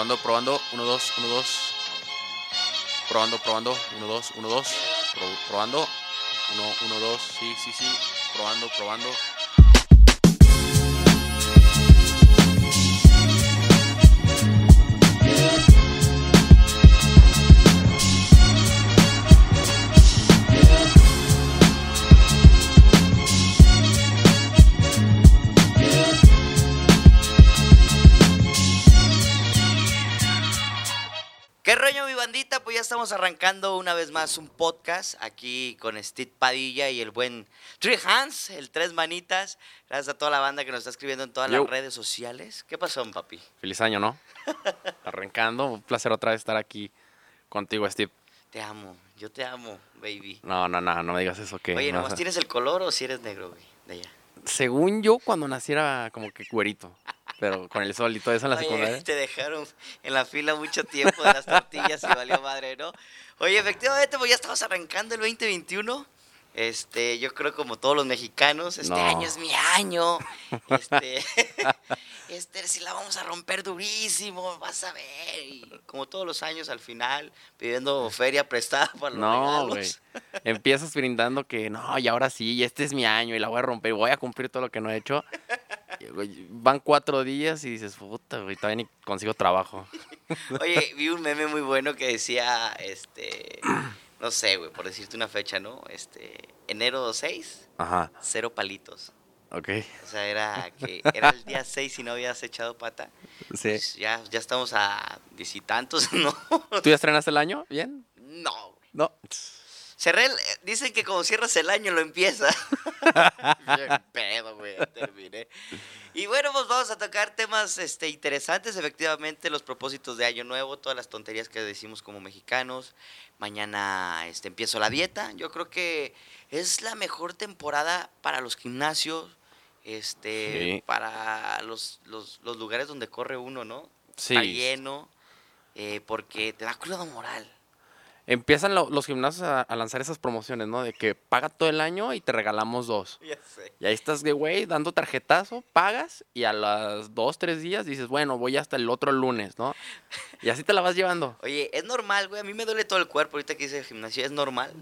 Probando, probando. 1, 2, 1, 2. Probando, probando. 1, 2, 1, 2. Probando. 1, 1, 2. Sí, sí, sí. Probando, probando. Estamos arrancando una vez más un podcast aquí con Steve Padilla y el buen Three Hands, el Tres Manitas. Gracias a toda la banda que nos está escribiendo en todas Yo. las redes sociales. ¿Qué pasó, papi? Feliz año, ¿no? Arrancando. Un placer otra vez estar aquí contigo, Steve. Te amo, yo te amo, baby. No, no, no, no me digas eso que. Oye, no, ¿nomás tienes el color o si eres negro, güey? De allá. Según yo, cuando nací era como que güerito. Pero con el sol y todo eso en la Oye, secundaria. te dejaron en la fila mucho tiempo de las tortillas y valió madre, ¿no? Oye, efectivamente, pues ya estamos arrancando el 2021. Este, yo creo como todos los mexicanos, este No. año es mi año. Este, este, si la vamos a romper durísimo, vas a ver. Y como todos los años, al final, pidiendo feria prestada para los No, regalos. Empiezas brindando que no, y ahora sí, y este es mi año y la voy a romper, y voy a cumplir todo lo que no he hecho. Van cuatro días y dices, puta, güey, todavía ni consigo trabajo. Oye, vi un meme muy bueno que decía, este, no sé, güey, por decirte una fecha, ¿no? Este, enero 6, Ajá, cero palitos. ok. O sea, era que era el día 6 y no habías echado pata. Sí. Pues ya, ya estamos a diez y tantos, ¿no? ¿Tú ya estrenaste el año? ¿Bien? No, güey. No. Cerré el- eh, dicen que como cierras el año lo empieza. Bien pedo, güey, terminé. Y bueno, pues vamos a tocar temas este, interesantes, efectivamente, los propósitos de Año Nuevo, todas las tonterías que decimos como mexicanos. Mañana este, empiezo la dieta. Yo creo que es la mejor temporada para los gimnasios, este, Sí. para los, los, los lugares donde corre uno, ¿no? Sí. Está lleno, eh, porque te da cruda moral. Empiezan lo- los gimnasios a, a lanzar esas promociones, ¿no? De que paga todo el año y te regalamos dos. Ya sé. Y ahí estás güey dando tarjetazo, pagas y a las dos, tres días dices, bueno, voy hasta el otro lunes, ¿no? Y así te la vas llevando. Oye, es normal, güey. A mí me duele todo el cuerpo ahorita que hice el gimnasio. ¿Es normal?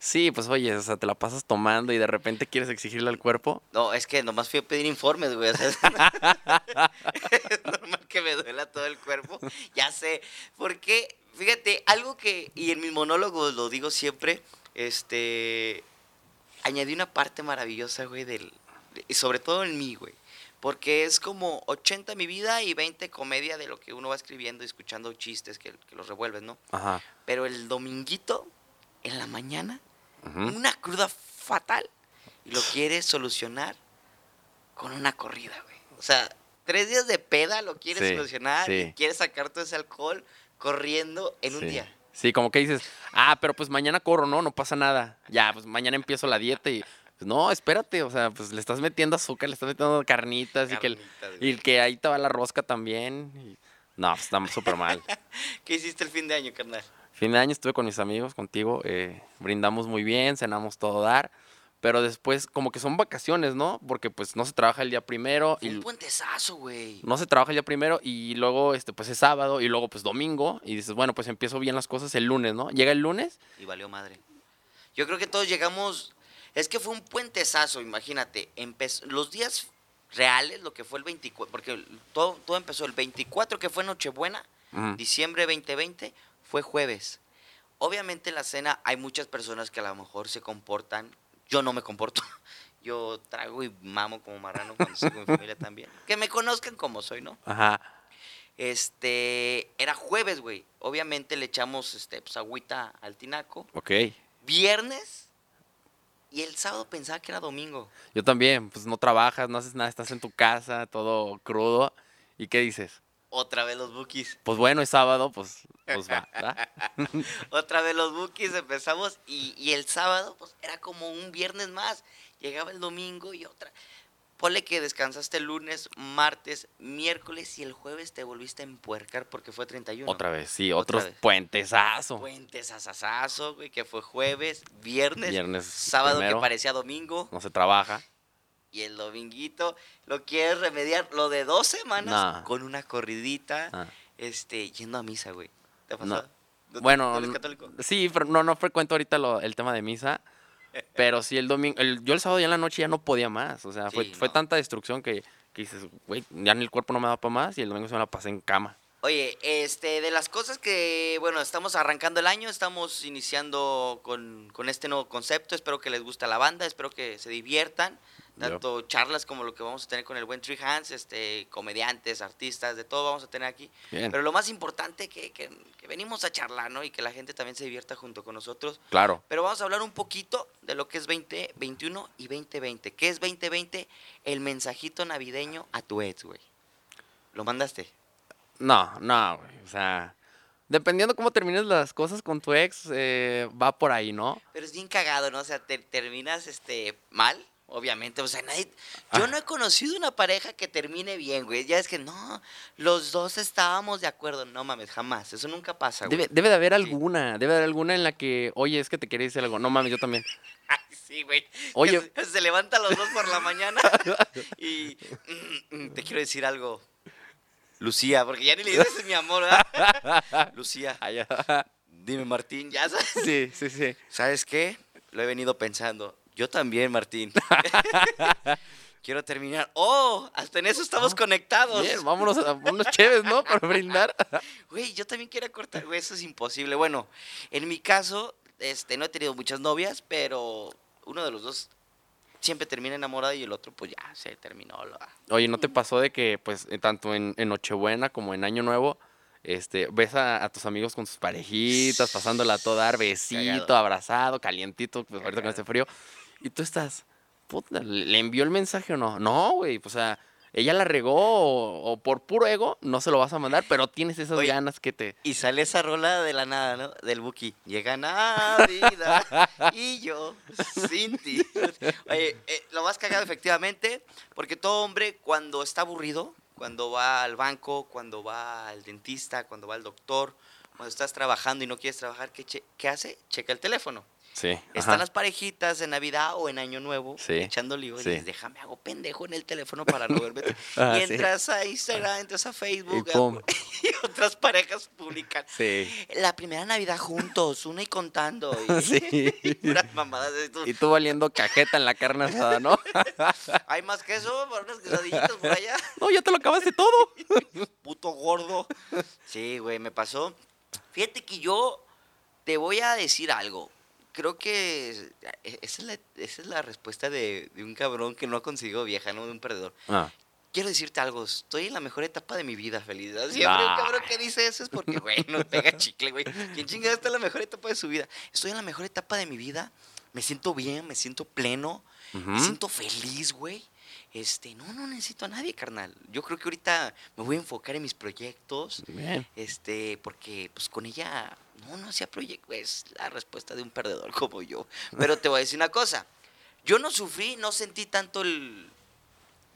Sí, pues oye, o sea, te la pasas tomando y de repente quieres exigirle al cuerpo. No, es que nomás fui a pedir informes, güey. o sea, es normal que me duela todo el cuerpo. Ya sé. Porque, fíjate, algo que, y en mis monólogos lo digo siempre, este, añadí una parte maravillosa, güey, del, y sobre todo en mí, güey. Porque es como 80 mi vida y 20 comedia de lo que uno va escribiendo y escuchando chistes que, que los revuelves, ¿no? Ajá. Pero el dominguito, en la mañana, una cruda fatal y lo quieres solucionar con una corrida, güey. O sea, tres días de peda lo quieres Sí, solucionar y quieres sacar todo ese alcohol corriendo en un día. Sí, como que dices, ah, pero pues mañana corro, no, no pasa nada. Ya, pues mañana empiezo la dieta y, pues no, espérate, o sea, pues le estás metiendo azúcar, le estás metiendo carnitas, y, que el- y que ahí te va la rosca también. y- no, pues estamos súper mal. ¿Qué hiciste el fin de año, carnal? Fin de año estuve con mis amigos, contigo, eh, brindamos muy bien, cenamos todo dar, pero después como que son vacaciones, ¿no? Porque pues no se trabaja el día primero Fue y un puentezazo, güey. no se trabaja el día primero y luego este pues es sábado y luego pues domingo y dices, bueno, pues empiezo bien las cosas el lunes, ¿no? Llega el lunes, Y valió madre. Yo creo que todos llegamos. Es que fue un puentezazo, imagínate. empezó- los días reales, lo que fue el 24, porque todo, todo empezó el 24, que fue Nochebuena, ujú, diciembre 2020, fue jueves. Obviamente en la cena hay muchas personas que a lo mejor se comportan. Yo no me comporto. Yo trago y mamo como marrano cuando estoy con mi familia también. Que me conozcan como soy, ¿no? ajá, Este, era jueves, güey. Obviamente le echamos este, pues, agüita al tinaco. ok. Viernes y el sábado pensaba que era domingo. Yo también, pues no trabajas, no haces nada, estás en tu casa, todo crudo. ¿Y qué dices? Otra vez los bookies. Pues bueno, es sábado, pues, pues va, ¿verdad? Otra vez los bookies empezamos y, y el sábado pues era como un viernes más. Llegaba el domingo y otra. Ponle que descansaste lunes, martes, miércoles y el jueves te volviste a empuercar porque fue 31. Otra vez, sí, otros vez. puentesazo. Puentes asasazo, güey, que fue jueves, viernes, Viernes sábado primero. que parecía domingo No se trabaja. Y el dominguito lo quieres remediar lo de dos semanas con una corridita. Ah, este, yendo a misa, güey. ¿Te ha pasado? ¿No- Bueno, ¿no eres católico? sí, pero no, no frecuento ahorita lo- el tema de misa. Pero sí, el domingo, el- yo el sábado ya en la noche ya no podía más. O sea, fue, Sí, fue no. tanta destrucción que, que dices, güey, ya en el cuerpo no me da para más y el domingo se me la pasé en cama. Oye, este, de las cosas que, bueno, estamos arrancando el año, estamos iniciando con, con este nuevo concepto, espero que les guste la banda, espero que se diviertan, Tanto charlas como lo que vamos a tener con el buen Tree Hands, este, comediantes, artistas, de todo vamos a tener aquí. Bien, Pero lo más importante que, que, que venimos a charlar, ¿no? Y que la gente también se divierta junto con nosotros. claro. Pero vamos a hablar un poquito de lo que es 2021 y 2020. ¿Qué es 2020? El mensajito navideño a tu ex, güey. ¿Lo mandaste? No, no, güey. O sea, dependiendo cómo termines las cosas con tu ex, eh, va por ahí, ¿no? Pero es bien cagado, ¿no? O sea, te terminas este mal, obviamente. O sea, nadie. Yo Ah. no he conocido una pareja que termine bien, güey. Ya es que no, los dos estábamos de acuerdo. No mames, jamás. Eso nunca pasa, güey. Debe, debe de haber Sí. alguna, debe de haber alguna en la que, oye, es que te quería decir algo. No mames, yo también. Ay, sí, güey. Oye. Se, se levantan los dos por la mañana y mm, mm, te quiero decir algo. Lucía, porque ya ni le dices mi amor, ¿verdad? Lucía, dime Martín, ya sabes. sí, sí, sí. ¿Sabes qué? Lo he venido pensando. Yo también, Martín. Quiero terminar. ¡Oh! Hasta en eso estamos Ah, conectados. Bien, vámonos a unos chéves, ¿no? Para brindar. Güey, yo también quiero cortar, güey, eso es imposible. Bueno, en mi caso, este, no he tenido muchas novias, pero uno de los dos siempre termina enamorado y el otro, pues ya, se terminó. Oye, ¿no te pasó de que, pues, eh, tanto en, en Nochebuena como en Año Nuevo, este, ves a, a tus amigos con sus parejitas, pasándola a todo dar, besito, Cagado. abrazado, calientito, pues ahorita con este frío, y tú estás, puta, ¿le envió el mensaje o no? No, güey, pues, o sea, ella la regó o, o por puro ego no se lo vas a mandar, pero tienes esas Oye, ganas que te... Y sale esa rola de la nada, ¿no? Del Buki. Llega Navidad y yo sin ti. Oye, eh, lo más cagado efectivamente, porque todo hombre cuando está aburrido, cuando va al banco, cuando va al dentista, cuando va al doctor, cuando estás trabajando y no quieres trabajar, ¿qué, che- qué hace? Checa el teléfono. Sí, Están ajá. las parejitas en Navidad o en Año Nuevo Sí, echando lío y sí. dices, déjame, hago pendejo en el teléfono para no verme. Ah, y sí. entras a Instagram, entras a Facebook Y y otras parejas publican. Sí. La primera Navidad juntos, una y contando. Y, Sí. puras mamadas. y tú, Y tú valiendo cajeta en la carne asada, ¿no? Hay más queso para unas quesadillitas por allá. No, ya te lo acabaste todo. Puto gordo. Sí, güey, me pasó. Fíjate que yo te voy a decir algo. Creo que e, esa es la, esa es la respuesta de, de un cabrón que no ha conseguido vieja, no de un perdedor. Ah, Quiero decirte algo, estoy en la mejor etapa de mi vida, feliz. Siempre un Nah. cabrón que dice eso es porque, güey, no pega chicle, güey. ¿Quién chingada está en la mejor etapa de su vida? Estoy en la mejor etapa de mi vida, me siento bien, me siento pleno, me siento feliz, güey. Este, no, no necesito a nadie, carnal. Yo creo que ahorita me voy a enfocar en mis proyectos, Bien. este, porque pues con ella, no, no hacía proyectos, es la respuesta de un perdedor como yo. Pero te voy a decir una cosa, yo no sufrí, no sentí tanto el,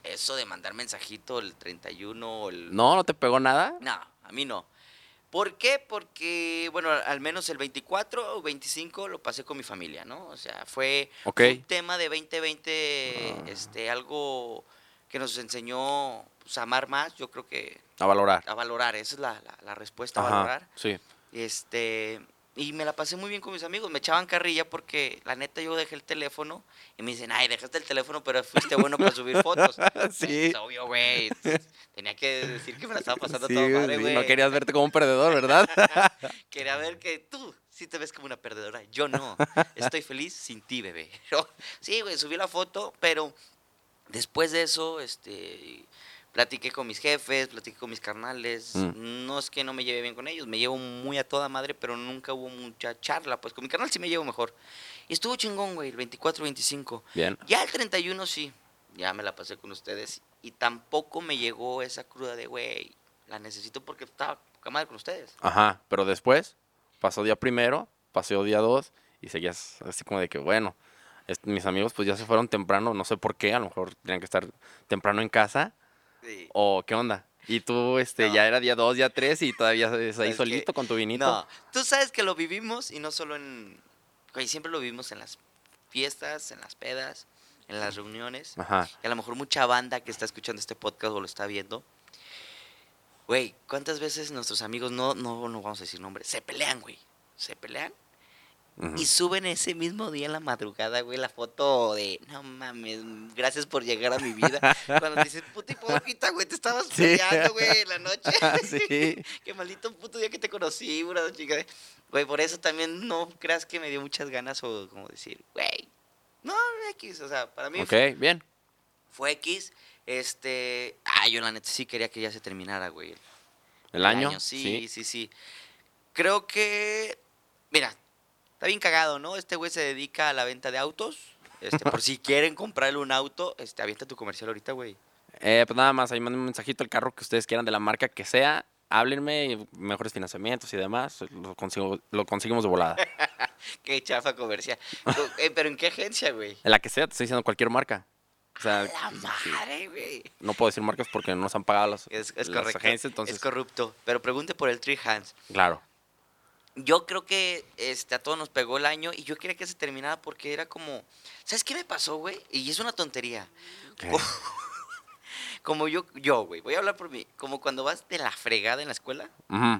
eso de mandar mensajito el 31 o el... No, no te pegó nada. No, a mí no. ¿Por qué? Porque, bueno, al menos el 24 o 25 lo pasé con mi familia, ¿no? O sea, fue un tema de 2020, Ah. este, algo que nos enseñó pues, a amar más, yo creo que A valorar. a valorar, esa es la, la- la respuesta, a valorar. Sí. Este, y me la pasé muy bien con mis amigos, me echaban carrilla porque la neta yo dejé el teléfono y me dicen, ay, dejaste el teléfono, pero fuiste bueno para subir fotos. Sí. Es obvio, güey. Tenía que decir que me la estaba pasando Sí, toda madre, sí, güey. no querías verte como un perdedor, ¿verdad? Quería ver que tú sí te ves como una perdedora. Yo no. Estoy feliz sin ti, bebé. Pero, sí, güey, subí la foto, pero después de eso, este, platiqué con mis jefes, platiqué con mis carnales. Mm. No es que no me lleve bien con ellos, me llevo muy a toda madre, pero nunca hubo mucha charla. Pues con mi carnal sí me llevo mejor. Y estuvo chingón, güey, el 24, 25. Bien. Ya el 31 sí, ya me la pasé con ustedes. Y tampoco me llegó esa cruda de, güey, la necesito porque estaba poca madre con ustedes. Ajá. Pero después, pasó día primero, pasó día dos, y seguías así como de que, bueno, mis amigos pues ya se fueron temprano, no sé por qué, a lo mejor tenían que estar temprano en casa, Sí. o qué onda. Y tú, este, No. ya era día dos, día tres, y todavía es ahí que- solito con tu vinito. No, tú sabes que lo vivimos y no solo en... Güey, siempre lo vivimos en las fiestas, en las pedas, en las reuniones. Ajá. Y a lo mejor mucha banda que está escuchando este podcast o lo está viendo. Güey, ¿cuántas veces nuestros amigos, no, no, no vamos a decir nombres, se pelean, güey? Se pelean Ujú. y suben ese mismo día en la madrugada, güey, la foto de, no mames, gracias por llegar a mi vida. Cuando dices, puta hipócrita, güey, te estabas Sí. peleando, güey, en la noche. Sí. Qué maldito puto día que te conocí, bro, chica. Güey, por eso también no creas que me dio muchas ganas o como decir, güey, no, X, o sea, para mí Ok, bien. fue X. Este, ah, yo la neta sí quería que ya se terminara, güey. ¿El año? Sí, sí, sí, Creo que, mira, está bien cagado, ¿no? Este güey se dedica a la venta de autos. Este, por si quieren comprarle un auto, este, avienta tu comercial ahorita, güey. Eh, pues nada más, ahí manden un mensajito al carro que ustedes quieran de la marca que sea. Háblenme, mejores financiamientos y demás. Lo, consigo, lo conseguimos de volada. Qué chafa comercial. Co- eh, pero ¿en qué agencia, güey? En la que sea, te estoy diciendo cualquier marca. O sea, La madre, güey. no puedo decir marcas porque no nos han pagado las, Es, es las correcto. agencias, entonces, Es corrupto. Pero pregunte por el Tree Hands. claro. Yo creo que este, a todos nos pegó el año y yo quería que se terminara porque era como. ¿Sabes qué me pasó, güey? Y es una tontería. Como yo, yo, güey, voy a hablar por mí. Como cuando vas de la fregada en la escuela,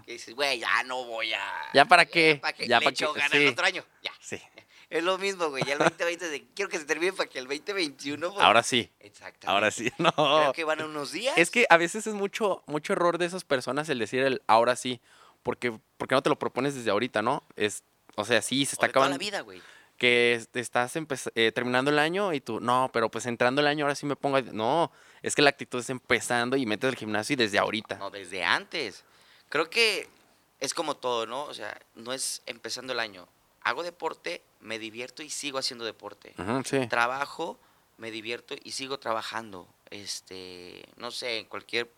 que dices, güey, ya no voy a. ¿Ya para qué? ¿Para qué? Ya Le para echo qué, ganas sí. el otro año. Ya. Sí. Es lo mismo, güey. Ya el 2020 de, quiero que se termine para que el 2021. pues, Ahora sí. Exactamente. Ahora sí. No. Creo que van a unos días. Es que a veces es mucho, mucho error de esas personas el decir el ahora sí. Porque, porque no te lo propones desde ahorita, ¿no? Es, o sea, sí, se O está de toda acabando. la vida, güey. que estás eh, terminando el año y tú, no, pero pues entrando el año ahora sí me pongo. a-". No, es que la actitud es empezando y metes el gimnasio y desde ahorita. No, desde antes. Creo que es como todo, ¿no? O sea, no es empezando el año. Hago deporte, me divierto y sigo haciendo deporte. Sí. Trabajo, me divierto y sigo trabajando. Este, no sé, en cualquier,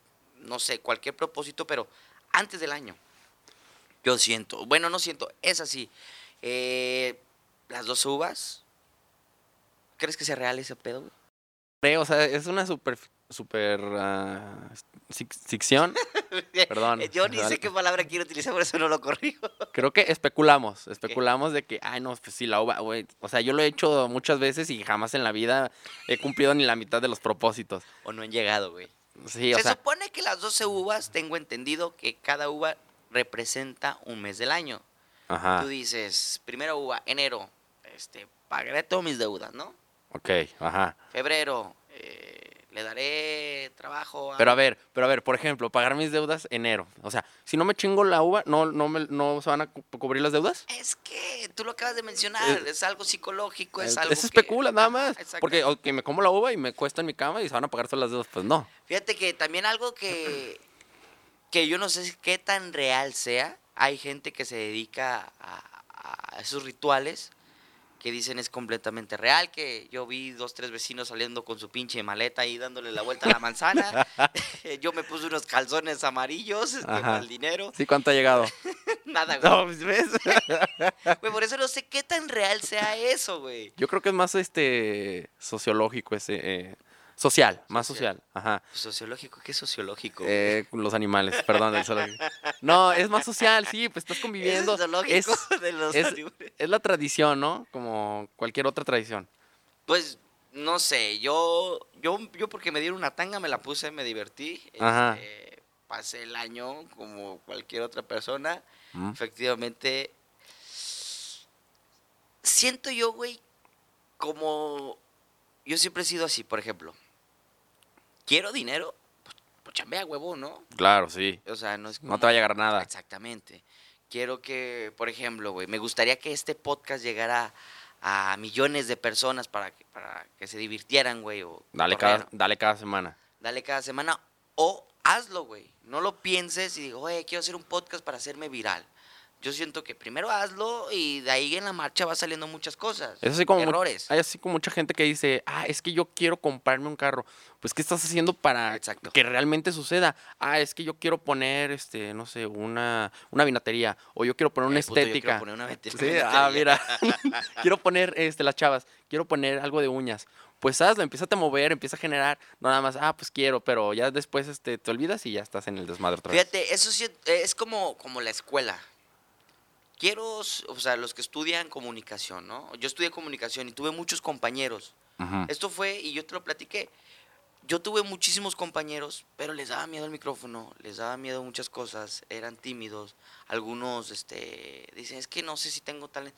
no sé, cualquier propósito, pero antes del año. Yo siento, bueno, no siento, es así. Eh, las dos uvas, ¿crees que sea real ese pedo? güey? Creo, O sea, es una super, super ah, fic- ficción. Perdón. Yo ni sé qué palabra quiero utilizar, por eso no lo corrijo. Creo que especulamos, especulamos de que, ay, no, pues sí, la uva, güey. O sea, yo lo he hecho muchas veces y jamás en la vida he cumplido ni la mitad de los propósitos. O no han llegado, güey. Sí, o Se sea, supone que las 12 uvas, tengo entendido que cada uva representa un mes del año. ajá, Tú dices, primera uva, enero, este, pagaré todas mis deudas, ¿no? ok, ajá. Febrero, eh, le daré trabajo a... Pero a ver, pero a ver, por ejemplo, pagar mis deudas enero. O sea, si no me chingo la uva, ¿no, no, me, no se van a cu- cubrir las deudas? Es que tú lo acabas de mencionar, es algo psicológico, es Eh, algo que- especula nada más. Porque o que me como la uva y me cuesta en mi cama y se van a pagar todas las deudas. Pues no. Fíjate que también algo que, que yo no sé qué tan real sea, hay gente que se dedica a, a esos rituales que dicen es completamente real, que yo vi dos, tres vecinos saliendo con su pinche maleta ahí dándole la vuelta a la manzana, yo me puse unos calzones amarillos este, para el dinero, Sí, ¿cuánto ha llegado? nada, güey. no, pues, ¿ves? Güey, Por eso no sé qué tan real sea eso, güey. Yo creo que es más este sociológico ese. eh, social, más Social. social. Ajá. Sociológico, ¿qué es sociológico? Eh, los animales, perdón, del zoológico. No, es más social, sí, pues estás ¿Es conviviendo. el zoológico Es, de los es- animales? es la tradición, ¿no? Como cualquier otra tradición. Pues no sé, yo, yo, yo porque me dieron una tanga me la puse, me divertí. Ajá. este, pasé el año como cualquier otra persona. Mm. Efectivamente, siento yo, güey, como yo siempre he sido así, por ejemplo. Quiero dinero, pues, pues chambea huevo, ¿no? Claro, sí. O sea, no es No te va a llegar nada. Exactamente. Quiero que, por ejemplo, güey, me gustaría que este podcast llegara a millones de personas para que, para que se divirtieran, güey. O Dale correr. cada, dale cada semana. Dale cada semana. O hazlo, güey. No lo pienses y digo, oye, quiero hacer un podcast para hacerme viral. Yo siento que primero hazlo y de ahí en la marcha va saliendo muchas cosas. Es así como Errores. hay así como mucha gente que dice, ah, es que yo quiero comprarme un carro. Pues, ¿qué estás haciendo para Exacto. que realmente suceda? Ah, es que yo quiero poner, este, no sé, una, una vinatería. O yo quiero poner una Eh, puto, yo quiero estética. poner una Sí, vinatería. ah, mira. quiero poner, este, las chavas, quiero poner algo de uñas. Pues hazlo, empieza a mover, empieza a generar. No nada más, ah, pues quiero, pero ya después este, te olvidas y ya estás en el desmadre otra vez. Fíjate, eso sí es como, como la escuela. Quiero, o sea, los que estudian comunicación, ¿no? Yo estudié comunicación y tuve muchos compañeros. Esto fue, y yo te lo platiqué, yo tuve muchísimos compañeros, pero les daba miedo el micrófono, les daba miedo muchas cosas, eran tímidos. Algunos este, dicen, es que no sé si tengo talento.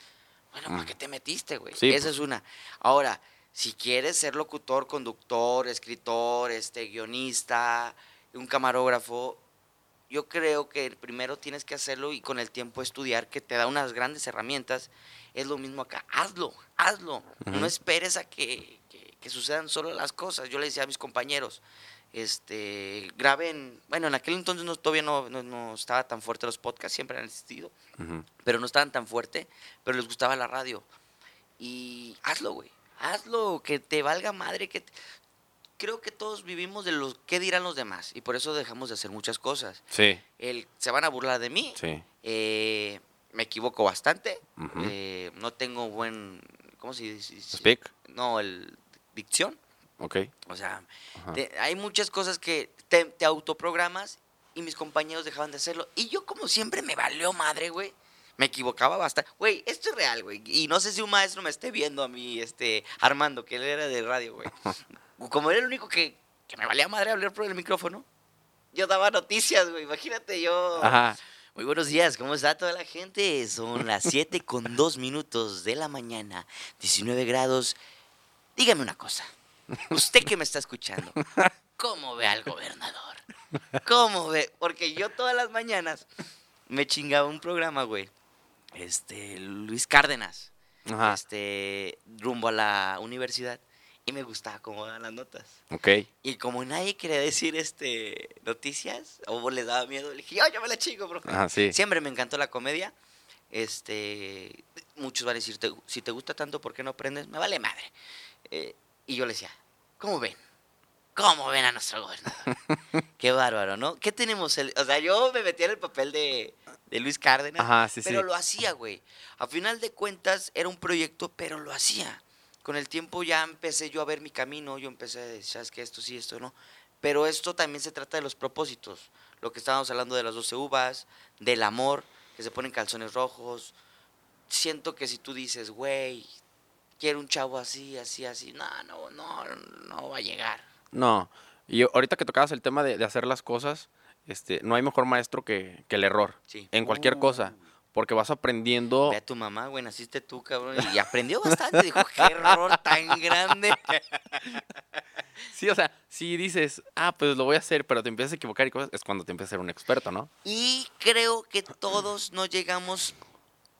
Bueno, ¿para Mm. qué te metiste, güey? Sí, Esa pues. es una. Ahora, si quieres ser locutor, conductor, escritor, este, guionista, un camarógrafo, yo creo que primero tienes que hacerlo y con el tiempo estudiar, que te da unas grandes herramientas. Es lo mismo acá. Hazlo, hazlo. No esperes a que, que- que sucedan solo las cosas. Yo le decía a mis compañeros, este, graben, bueno, en aquel entonces no, todavía no, no, no estaba tan fuerte los podcasts, siempre han existido, pero no estaban tan fuerte, pero les gustaba la radio. Y hazlo, güey. Hazlo, que te valga madre, que te- creo que todos vivimos de lo que dirán los demás y por eso dejamos de hacer muchas cosas. Sí, El, se van a burlar de mí, sí. eh, me equivoco bastante, eh, no tengo buen, ¿cómo se dice? Speak. No, el dicción. Ok. O sea, te- hay muchas cosas que te, te autoprogramas y mis compañeros dejaban de hacerlo. Y yo como siempre me valió madre, güey. Me equivocaba bastante. Güey, esto es real, güey. Y no sé si un maestro me esté viendo a mí, este, Armando, que él era de radio, güey. Como era el único que, que me valía madre hablar por el micrófono, yo daba noticias, güey. Imagínate yo. Ajá. Muy buenos días, ¿cómo está toda la gente? Son las 7 con 2 minutos de la mañana, 19 grados. Dígame una cosa, usted que me está escuchando, ¿cómo ve al gobernador? ¿Cómo ve? Porque yo todas las mañanas me chingaba un programa, güey. Este, Luis Cárdenas, Ajá. este, rumbo a la universidad, y me gustaba cómo daban las notas. Ok. Y como nadie quería decir este noticias, o les daba miedo, le dije, yo, yo me la chingo, bro. Ajá, sí. Siempre me encantó la comedia. Este, muchos van a decir, "Te- si te gusta tanto, ¿por qué no aprendes? Me vale madre. Eh, y yo le decía, ¿cómo ven? ¿Cómo ven a nuestro gobernador? Qué bárbaro, ¿no? ¿Qué tenemos? El, o sea, yo me metía en el papel de, de Luis Cárdenas, Ajá, sí, pero sí. lo hacía, güey. A final de cuentas, era un proyecto, pero lo hacía. Con el tiempo ya empecé yo a ver mi camino, yo empecé a decir, ¿sabes qué? Esto sí, esto no. Pero esto también se trata de los propósitos. Lo que estábamos hablando de las 12 uvas, del amor, que se ponen calzones rojos. Siento que si tú dices, güey, quiero un chavo así, así, así, no, no, no, no va a llegar. No. Y ahorita que tocabas el tema de, de hacer las cosas, este, no hay mejor maestro que, que el error. Sí. En cualquier cosa. Porque vas aprendiendo. Ve a tu mamá, güey, naciste tú, cabrón, y aprendió bastante. Dijo, qué error tan grande. Sí, o sea, si dices, ah, pues lo voy a hacer, pero te empiezas a equivocar y cosas, es cuando te empiezas a ser un experto, ¿no? Y creo que todos no llegamos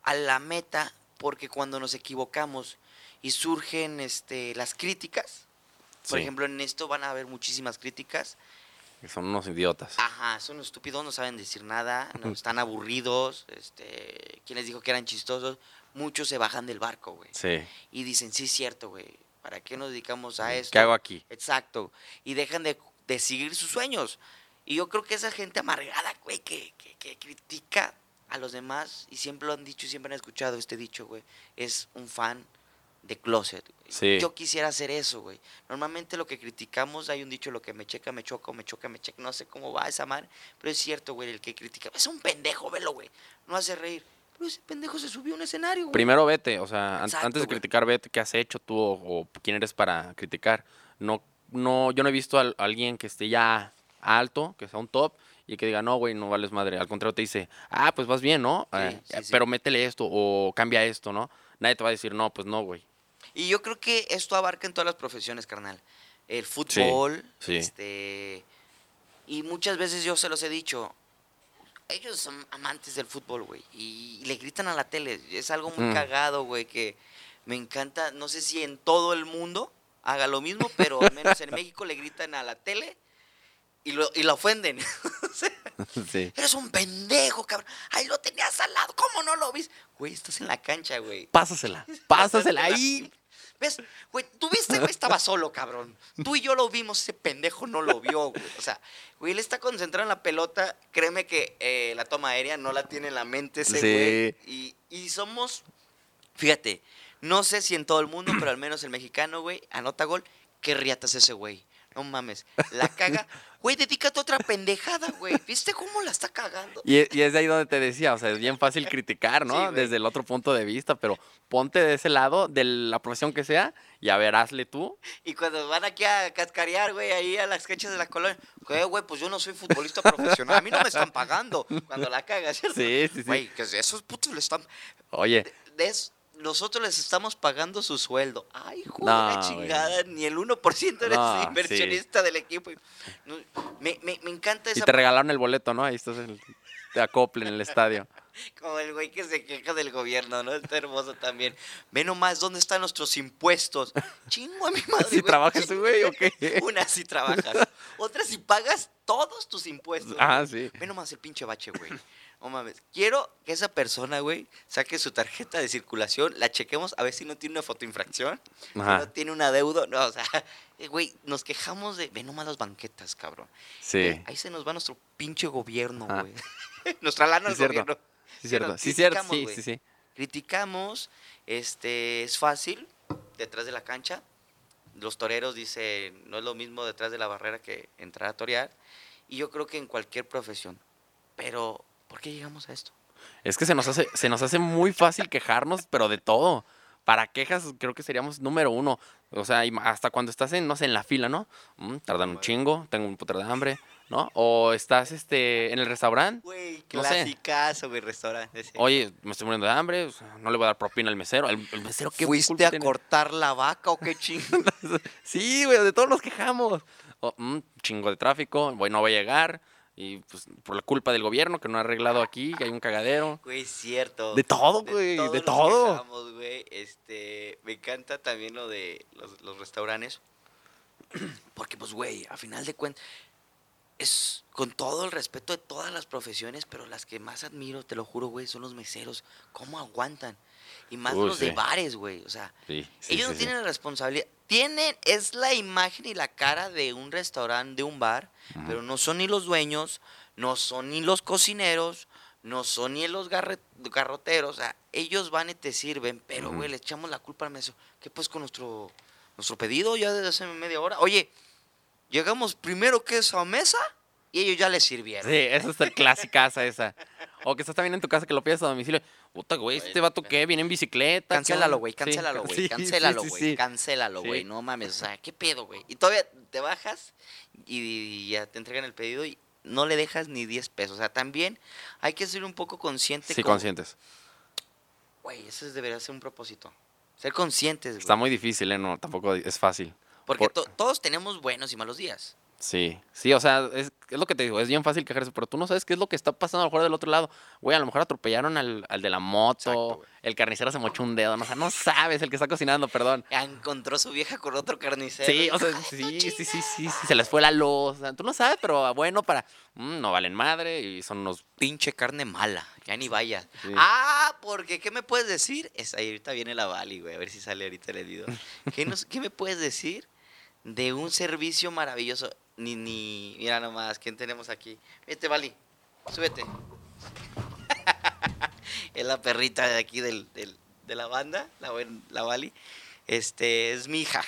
a la meta porque cuando nos equivocamos y surgen este, las críticas, por Sí. ejemplo, en esto van a haber muchísimas críticas. Que son unos idiotas. Ajá, son estúpidos, no saben decir nada, no, están aburridos. Este, ¿Quién les dijo que eran chistosos? Muchos se bajan del barco, güey. Sí. Y dicen, sí, es cierto, güey. ¿Para qué nos dedicamos a esto? ¿Qué hago aquí? Exacto. Y dejan de, de seguir sus sueños. Y yo creo que esa gente amargada, güey, que, que, que critica a los demás, y siempre lo han dicho y siempre han escuchado este dicho, güey, es un fan de closet. Sí. Yo quisiera hacer eso, güey. Normalmente lo que criticamos, hay un dicho, lo que me checa, me choca, o me choca, me checa. No sé cómo va esa madre, pero es cierto, güey, el que critica. Es un pendejo, velo, güey. No hace reír. Pero ese pendejo se subió a un escenario, güey. Primero vete, o sea, Exacto, antes de güey. criticar, vete qué has hecho tú o, o quién eres para criticar. No, no, yo no he visto a alguien que esté ya alto, que sea un top, y que diga, no, güey, no vales madre. Al contrario, te dice, ah, pues vas bien, ¿no? Sí, Eh, sí. Pero métele esto o cambia esto, ¿no? Nadie te va a decir, no, pues no, güey. Y yo creo que esto abarca en todas las profesiones, carnal. El fútbol, sí. este y muchas veces yo se los he dicho, ellos son amantes del fútbol, güey, y le gritan a la tele, es algo muy Mm. cagado, güey, que me encanta, no sé si en todo el mundo haga lo mismo, pero al menos en México le gritan a la tele y lo, y lo ofenden. Sí. Eres un pendejo, cabrón. Ahí lo tenías al lado. ¿Cómo no lo viste? Güey, estás en la cancha, güey. Pásasela, pásasela ahí. ¿Ves? Güey, tú viste, güey, estaba solo, cabrón. Tú y yo lo vimos, ese pendejo no lo vio, güey. O sea, güey, él está concentrado en la pelota. Créeme que eh, la toma aérea no la tiene en la mente ese Sí. güey. Y, y somos, fíjate, no sé si en todo el mundo, pero al menos el mexicano, güey, anota gol. Qué riatas ese güey. No mames. La caga. Güey, dedícate a otra pendejada, güey. ¿Viste cómo la está cagando? Y, y es de ahí donde te decía, o sea, es bien fácil criticar, ¿no? Sí. Desde el otro punto de vista, pero ponte de ese lado, de la profesión que sea, y a ver, hazle tú. Y cuando van aquí a cascarear, güey, ahí a las canchas de la colonia, güey, güey, pues yo no soy futbolista profesional, a mí no me están pagando cuando la cagas, ¿cierto? Sí, sí, sí. Güey, que esos putos le están... Oye, de nosotros les estamos pagando su sueldo. Ay, hijo de No, güey. chingada, ni el 1% eres No, inversionista del equipo. Me, me, me encanta y esa te regalaron el boleto, ¿no? Ahí estás te acople en el estadio. Como el güey que se queja del gobierno, ¿no? Está hermoso también. Ve nomás dónde están nuestros impuestos. Chingo a mi madre. ¿Si güey. trabajas güey o qué? Una si trabajas. Otra si pagas todos tus impuestos. Ah, güey. sí. Ve nomás el pinche bache, güey. No mames. Quiero que esa persona, güey, saque su tarjeta de circulación, la chequemos a ver si no tiene una fotoinfracción, si no tiene un adeudo. No, o sea, eh, güey, nos quejamos de. Ve nomás las banquetas, cabrón. Sí. Eh, Ahí se nos va nuestro pinche gobierno, güey. Nuestra lana al gobierno. Sí, cierto. Sí, cierto. Sí, sí, sí. Criticamos, este, es fácil, detrás de la cancha. Los toreros dicen, no es lo mismo detrás de la barrera que entrar a torear. Y yo creo que en cualquier profesión. Pero, ¿por qué llegamos a esto? Es que se nos hace, se nos hace muy fácil quejarnos, pero de todo. Para quejas creo que seríamos número uno. O sea, hasta cuando estás en, no sé, en la fila, ¿no? Mm, tardan un chingo, tengo un puto de hambre, ¿no? O estás este, en el restaurante. Güey, No clasicazo, güey, restaurante. ese. Oye, me estoy muriendo de hambre, o sea, no le voy a dar propina al mesero. El, el mesero, ¿qué ¿Fuiste culpa a tiene? cortar la vaca o qué chingo? Sí, güey, de todos nos quejamos. Mm, chingo de tráfico, güey, no voy a llegar. Y pues por la culpa del gobierno que no ha arreglado aquí, que hay un cagadero. Güey, cierto. De todo, güey, de todo. güey. Este, me encanta también lo de los, los restaurantes. Porque, pues, güey, a final de cuentas, es con todo el respeto de todas las profesiones, pero las que más admiro, te lo juro, güey, son los meseros. ¿Cómo aguantan? Y más Uy, los de bares, güey. O sea, Sí, sí, ellos no tienen la responsabilidad. Tienen, es la imagen y la cara de un restaurante, de un bar, pero no son ni los dueños, no son ni los cocineros, no son ni los garre- garroteros. O sea, ellos van y te sirven, pero, güey, le echamos la culpa al mesero. ¿Qué pues con nuestro, nuestro pedido ya desde hace media hora? Oye, llegamos primero que esa mesa y ellos ya le sirvieron. Sí, esa es el clásicaza esa. O que estás también en tu casa que lo pides a domicilio. Puta, güey, este vato qué, viene en bicicleta. ¿qué Cancélalo, güey, Sí, cancélalo, güey, sí, sí, cancélalo, sí, güey, sí. cancélalo, Sí. güey, no mames, o sea, ¿qué pedo, güey? Y todavía te bajas y, y ya te entregan el pedido y no le dejas ni 10 pesos, o sea, también hay que ser un poco consciente. Sí, como- conscientes. Güey, eso es- debería ser un propósito, ser conscientes, güey. Está muy difícil, ¿eh? No, tampoco es fácil. Porque por- to- todos tenemos buenos y malos días. Sí, sí, o sea, es, es lo que te digo, es bien fácil quejarse, pero tú no sabes qué es lo que está pasando a lo mejor del otro lado. Güey, a lo mejor atropellaron al, al de la moto, Exacto, el carnicero se mochó un dedo, no, o sea, no sabes, el que está cocinando, perdón. Encontró su vieja con otro carnicero. Sí, o sea, ¡Ay, sí, no sí, sí, sí, se les fue la luz, o sea, tú no sabes, pero bueno, para, mm, no valen madre y son unos, Pinche carne mala, ya ni vaya. Sí. Ah, porque ¿qué me puedes decir? Es, ahí ahorita viene la Bali, güey, a ver si sale ahorita el video. ¿Qué, nos- ¿Qué me puedes decir de un servicio maravilloso? Ni, ni, mira nomás, ¿quién tenemos aquí? Vete, Bali, súbete. es la perrita de aquí del, del- de la banda, la, la Bali. Este, es mi hija.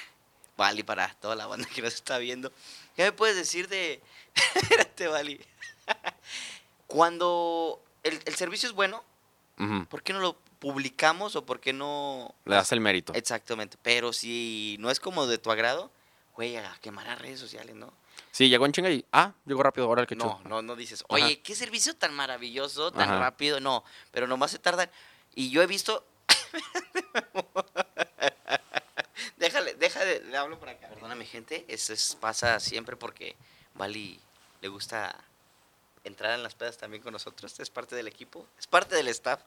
Bali para toda la banda que nos está viendo. ¿Qué me puedes decir de... Espérate, Bali. Cuando el, el servicio es bueno, ¿por qué no lo publicamos o por qué no...? le das el mérito. Exactamente, pero si no es como de tu agrado, güey, a quemar a redes sociales, ¿no? Sí, llegó en chinga y, ah, llegó rápido, ahora el que No, no, no dices, Ajá. oye, qué servicio tan maravilloso, tan Ajá. rápido, no, pero nomás se tardan. Y yo he visto... Déjale, déjale, le hablo por acá. Perdóname, gente, eso es- pasa siempre porque Vali le gusta entrar en las pedas también con nosotros, es parte del equipo, es parte del staff.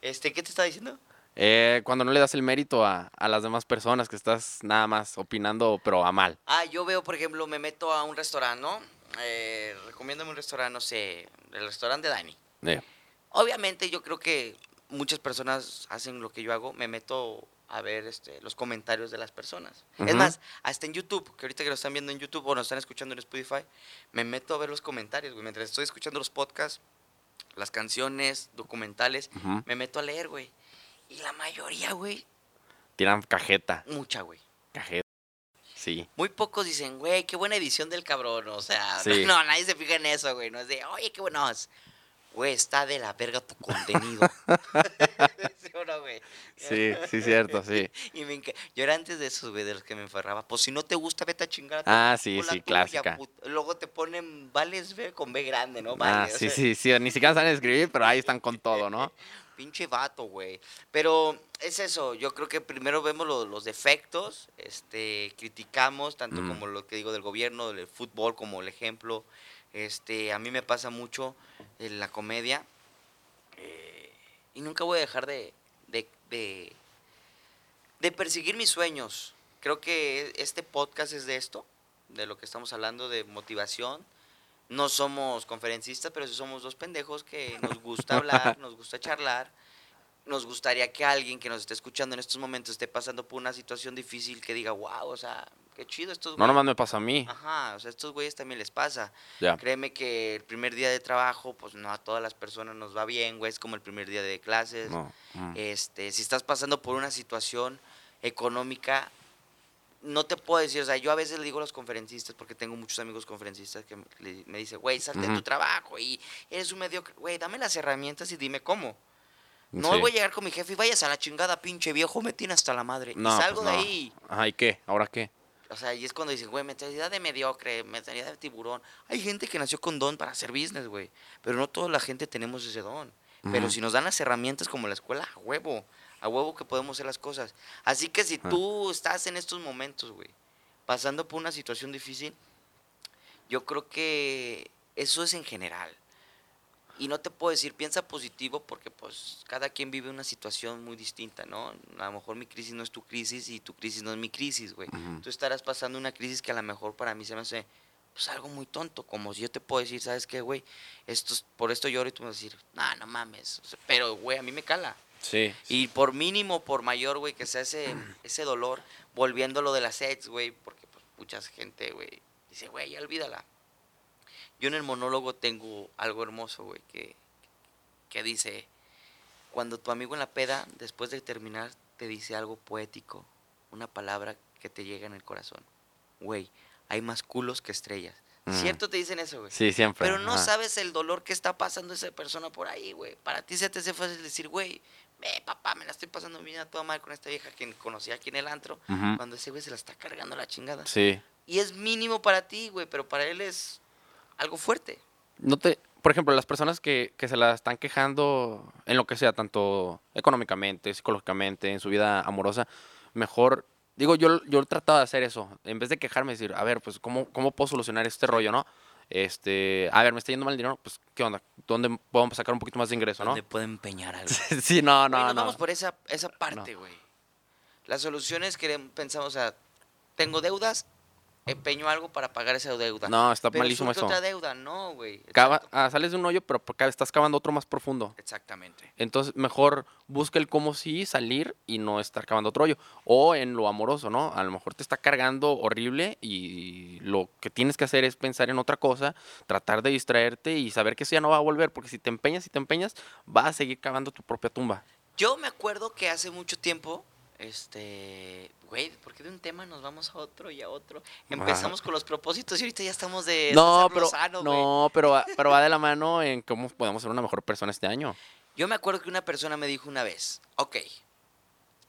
Este, ¿qué te estaba diciendo? Eh, cuando no le das el mérito a, a las demás personas que estás nada más opinando, pero a mal. Ah, yo veo, por ejemplo, me meto a un restaurante, ¿no? Eh, recomiéndame un restaurante, no sé, el restaurante de Dani. Obviamente yo creo que muchas personas hacen lo que yo hago, me meto a ver este, los comentarios de las personas. Es más, hasta en YouTube, que ahorita que lo están viendo en YouTube o nos están escuchando en Spotify, me meto a ver los comentarios, güey. Mientras estoy escuchando los podcasts, las canciones, documentales, me meto a leer, güey. Y la mayoría, güey, Tiran cajeta, mucha, güey. cajeta. Sí. Muy pocos dicen, güey, qué buena edición del cabrón. O sea, Sí. no, nadie se fija en eso, güey. No es de, oye, qué bueno es. Güey, está de la verga tu contenido. ¿Sí o no, güey? Sí, sí, cierto, sí. Y me Yo era antes de esos, güey, de los que me enferraba. Pues si no te gusta, vete a chingar a tu- Ah, sí, sí, tuya, clásica. Luego te ponen vales ve, con B grande, ¿no? Ah, Vale, o sí, sea, sí, sí. Ni siquiera saben escribir, pero ahí están con todo, ¿no? Pinche vato, güey. Pero es eso, yo creo que primero vemos lo- los defectos, este, criticamos, tanto Mm. como lo que digo del gobierno, del fútbol, como el ejemplo. Este, a mí me pasa mucho en la comedia. eh, y nunca voy a dejar de, de, de, de perseguir mis sueños. Creo que este podcast es de esto, de lo que estamos hablando, de motivación. No somos conferencistas, pero sí somos dos pendejos que nos gusta hablar, nos gusta charlar. Nos gustaría que alguien que nos esté escuchando en estos momentos esté pasando por una situación difícil que diga, wow, o sea, qué chido estos No güeyes". nomás me pasa a mí. Ajá, o sea, a estos güeyes también les pasa. Créeme que el primer día de trabajo, pues no a todas las personas nos va bien, güey, es como el primer día de clases. No. mm. Este, si estás pasando por una situación económica, no te puedo decir, o sea, yo a veces le digo a los conferencistas, porque tengo muchos amigos conferencistas que me, dicen, güey, salte de tu trabajo y eres un mediocre, güey, dame las herramientas y dime cómo. No Sí. voy a llegar con mi jefe y vayas a la chingada, pinche viejo, me tiene hasta la madre. No, y salgo pues de no. ahí. Ajá, ¿y qué? ¿Ahora qué? O sea, y es cuando dicen, güey, mentalidad de mediocre, mentalidad de tiburón. Hay gente que nació con don para hacer business, güey. Pero no toda la gente tenemos ese don. Pero si nos dan las herramientas como la escuela, a huevo. A huevo que podemos hacer las cosas. Así que si Ah. tú estás en estos momentos, güey, pasando por una situación difícil, yo creo que eso es en general. Y no te puedo decir, piensa positivo porque pues cada quien vive una situación muy distinta, ¿no? A lo mejor mi crisis no es tu crisis y tu crisis no es mi crisis, güey. Tú estarás pasando una crisis que a lo mejor para mí se me hace pues algo muy tonto, como si yo te puedo decir, ¿sabes qué, güey? Esto es- por esto lloro y tú me vas a decir, no, no mames. O sea, pero, güey, a mí me cala. Sí. Y por mínimo, por mayor, güey, que sea ese, ese dolor, volviendo a lo de las ex, güey, porque pues mucha gente, güey, dice, güey, ya olvídala. Yo en el monólogo tengo algo hermoso, güey, que, que dice, cuando tu amigo en la peda, después de terminar, te dice algo poético, una palabra que te llega en el corazón. Güey, hay más culos que estrellas. Mm. ¿Cierto te dicen eso, güey? Sí, siempre. Pero no ajá. sabes el dolor que está pasando esa persona por ahí, güey. Para ti se te hace fácil decir, güey, ve, papá, me la estoy pasando bien a toda madre con esta vieja que conocí aquí en el antro. Ujú. Cuando ese güey se la está cargando la chingada. Sí. Y es mínimo para ti, güey, pero para él es algo fuerte. No te, por ejemplo, las personas que, que se la están quejando en lo que sea, tanto económicamente, psicológicamente, en su vida amorosa, mejor, digo, yo, yo he tratado de hacer eso, en vez de quejarme, decir, a ver, pues, ¿cómo, cómo puedo solucionar este rollo, no? Este, a ver, me está yendo mal el dinero, pues, ¿qué onda? ¿Dónde podemos sacar un poquito más de ingreso, no? Donde puede empeñar algo. sí, no, no, nos no. vamos por esa, esa parte, güey. Las soluciones que pensamos, o sea, tengo deudas, empeño algo para pagar esa deuda. No, está pero malísimo eso. otra deuda, no, güey. Cava- ah, sales de un hoyo, pero estás cavando otro más profundo. Exactamente. Entonces, mejor busca el cómo sí salir y no estar cavando otro hoyo. O en lo amoroso, ¿no? A lo mejor te está cargando horrible y lo que tienes que hacer es pensar en otra cosa, tratar de distraerte y saber que eso ya no va a volver, porque si te empeñas y te empeñas, vas a seguir cavando tu propia tumba. Yo me acuerdo que hace mucho tiempo, este, güey, ¿por qué de un tema nos vamos a otro y a otro? Empezamos con los propósitos y ahorita ya estamos de no, pero, no pero, va, pero va de la mano en cómo podemos ser una mejor persona este año. Yo me acuerdo que una persona me dijo una vez, ok,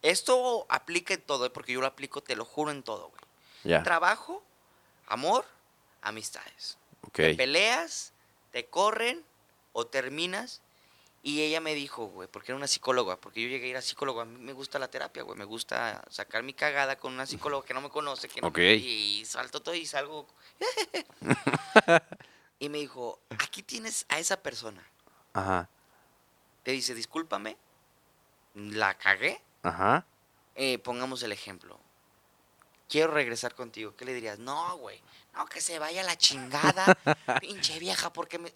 esto aplica en todo, ¿eh? porque yo lo aplico, te lo juro, en todo, güey. Ya. Trabajo, amor, amistades. Ok. Te peleas, te corren o terminas. Y ella me dijo, güey, porque era una psicóloga, porque yo llegué a ir a psicóloga, a mí me gusta la terapia, güey, me gusta sacar mi cagada con una psicóloga que no me conoce, que no Ok. y salto todo y salgo. y me dijo, aquí tienes a esa persona. Ajá. Te dice, discúlpame, la cagué, Ajá. eh, pongamos el ejemplo. Quiero regresar contigo. ¿Qué le dirías? No, güey. No, que se vaya a la chingada. pinche vieja, porque me...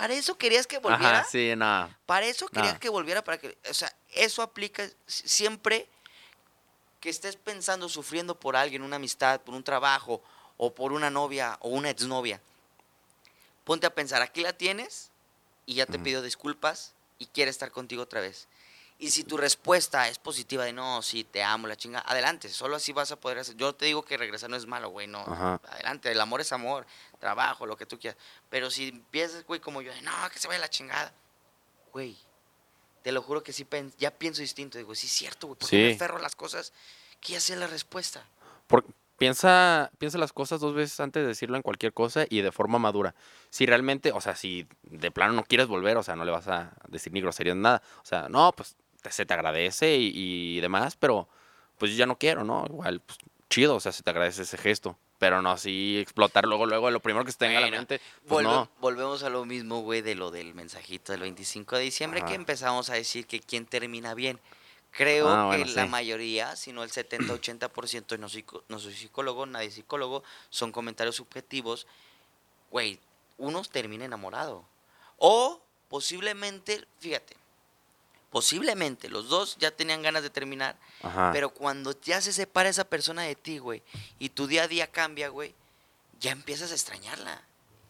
¿Para eso querías que volviera? Ajá, sí, nada. Para eso querías que volviera, para que... O sea, eso aplica siempre que estés pensando, sufriendo por alguien, una amistad, por un trabajo, o por una novia, o una exnovia. Ponte a pensar, aquí la tienes, y ya te pidió disculpas, y quiere estar contigo otra vez. Y si tu respuesta es positiva de no, sí, te amo, la chinga, adelante, solo así vas a poder hacer. Yo te digo que regresar no es malo, güey, no. Ajá. Adelante, el amor es amor, trabajo, lo que tú quieras. Pero si empiezas, güey, como yo, de no, que se vaya la chingada, güey, te lo juro que sí, ya pienso distinto. Digo, sí, es cierto, güey, porque me Sí. aferro a las cosas que ya sé la respuesta. Por- piensa, piensa las cosas dos veces antes de decirlo en cualquier cosa y de forma madura. Si realmente, o sea, si de plano no quieres volver, o sea, no le vas a decir ni groserías ni nada. O sea, no, pues te- se te agradece y, y demás, pero pues yo ya no quiero, ¿no? Igual, pues chido, o sea, se te agradece ese gesto. Pero no así explotar luego, luego, lo primero que se te venga a la mente, pues Volve- no. Volvemos a lo mismo, güey, de lo del mensajito del 25 de diciembre, que empezamos a decir que quién termina bien. Creo Ah, bueno, que la mayoría, si no el 70-80%, no, psico- no soy psicólogo, nadie es psicólogo, son comentarios subjetivos. Güey, uno termina enamorado. O posiblemente, fíjate, posiblemente los dos ya tenían ganas de terminar, Ajá. pero cuando ya se separa esa persona de ti, güey, y tu día a día cambia, güey, ya empiezas a extrañarla.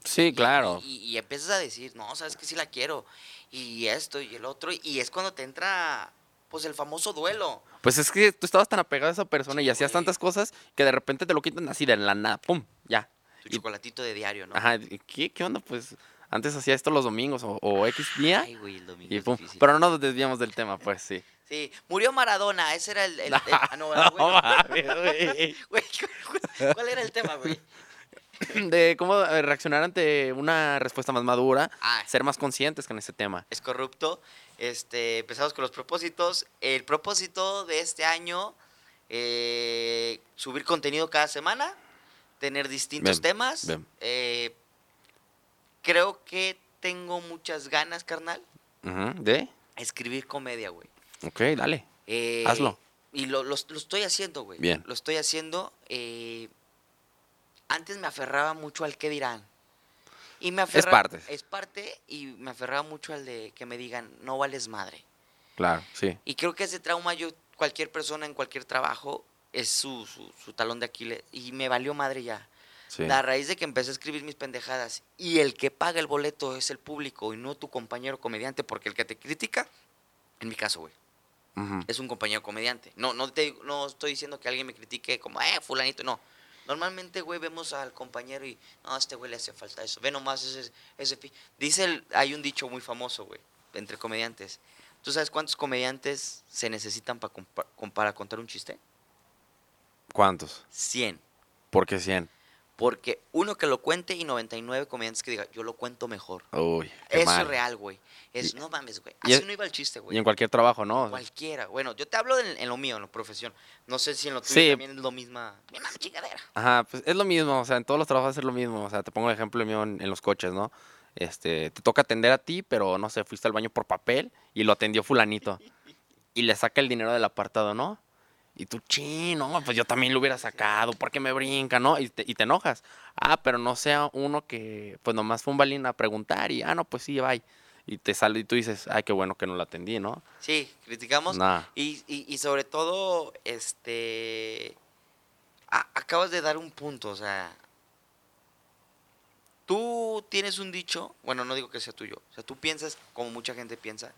sí, Y- claro. Y, y empiezas a decir, no, sabes que sí la quiero. Y esto y el otro. Y es cuando te entra, pues, el famoso duelo. Pues es que tú estabas tan apegado a esa persona y hacías güey. tantas cosas que de repente te lo quitan así de la nada, pum, ya. Tu Y- chocolatito de diario, ¿no? Ajá, ¿y ¿qué, qué onda? Pues antes hacía esto los domingos o, o X día Ay, güey, el domingo y pum. Pero no nos desviamos del tema, pues sí. Sí, murió Maradona. Ese era el... el- el- ah, no, bueno, mames, güey. ¿cuál- ¿Cuál era el tema, güey? De cómo eh, reaccionar ante una respuesta más madura, Ah, ser más conscientes con ese tema. es corrupto. Este, empezamos con los propósitos. El propósito de este año, eh, subir contenido cada semana, tener distintos Bien, temas. bien. Eh, creo que tengo muchas ganas, carnal, ¿De? escribir comedia, güey. Ok, dale. Eh, Hazlo. Y lo, lo- lo estoy haciendo, güey. Bien. Lo estoy haciendo. eh, antes me aferraba mucho al qué dirán. Y me aferra- parte. Es parte y me aferraba mucho al de que me digan, no vales madre. Claro, sí. Y creo que ese trauma, yo, cualquier persona en cualquier trabajo, es su, su, su talón de Aquiles. Y me valió madre ya. Sí. A raíz de que empecé a escribir mis pendejadas y el que paga el boleto es el público y no tu compañero comediante, porque el que te critica, en mi caso, güey, es un compañero comediante. No, no, te, no estoy diciendo que alguien me critique como, eh, fulanito, no. Normalmente, güey, vemos al compañero y, no, a este güey le hace falta eso. Ve nomás ese, ese pi-". Dice, el- hay un dicho muy famoso, güey, entre comediantes. ¿Tú sabes cuántos comediantes se necesitan pa compa- com- para contar un chiste? ¿Cuántos? 100. ¿Por qué 100? Porque uno que lo cuente y 99 comediantes que diga, yo lo cuento mejor. Uy, qué Eso mal. es real, güey. Es, Y- no mames, güey. y Así es- no iba el chiste, Y güey. en cualquier trabajo, ¿no? Cualquiera. Bueno, yo te hablo en, en lo mío, en la profesión. No sé si en lo tuyo Sí. también es lo misma. Misma chingadera. Ajá, pues es lo mismo, o sea, en todos los trabajos es lo mismo. O sea, te pongo el ejemplo mío en, en los coches, ¿no? Este, te toca atender a ti, pero no sé, fuiste al baño por papel y lo atendió fulanito. Y le saca el dinero del apartado, ¿no? Y tú, chin, no, pues yo también lo hubiera sacado, ¿por qué me brinca, no? Y te, y te enojas. Ah, pero no sea uno que, pues nomás fue un balín a preguntar y, ah, no, pues sí, bye. Y te sale y tú dices, ay, qué bueno que no lo atendí, ¿no? Sí, criticamos. Nah. Y, y, y sobre todo, este. a- acabas de dar un punto, o sea. Tú tienes un dicho, bueno, no digo que sea tuyo, o sea, tú piensas, como mucha gente piensa,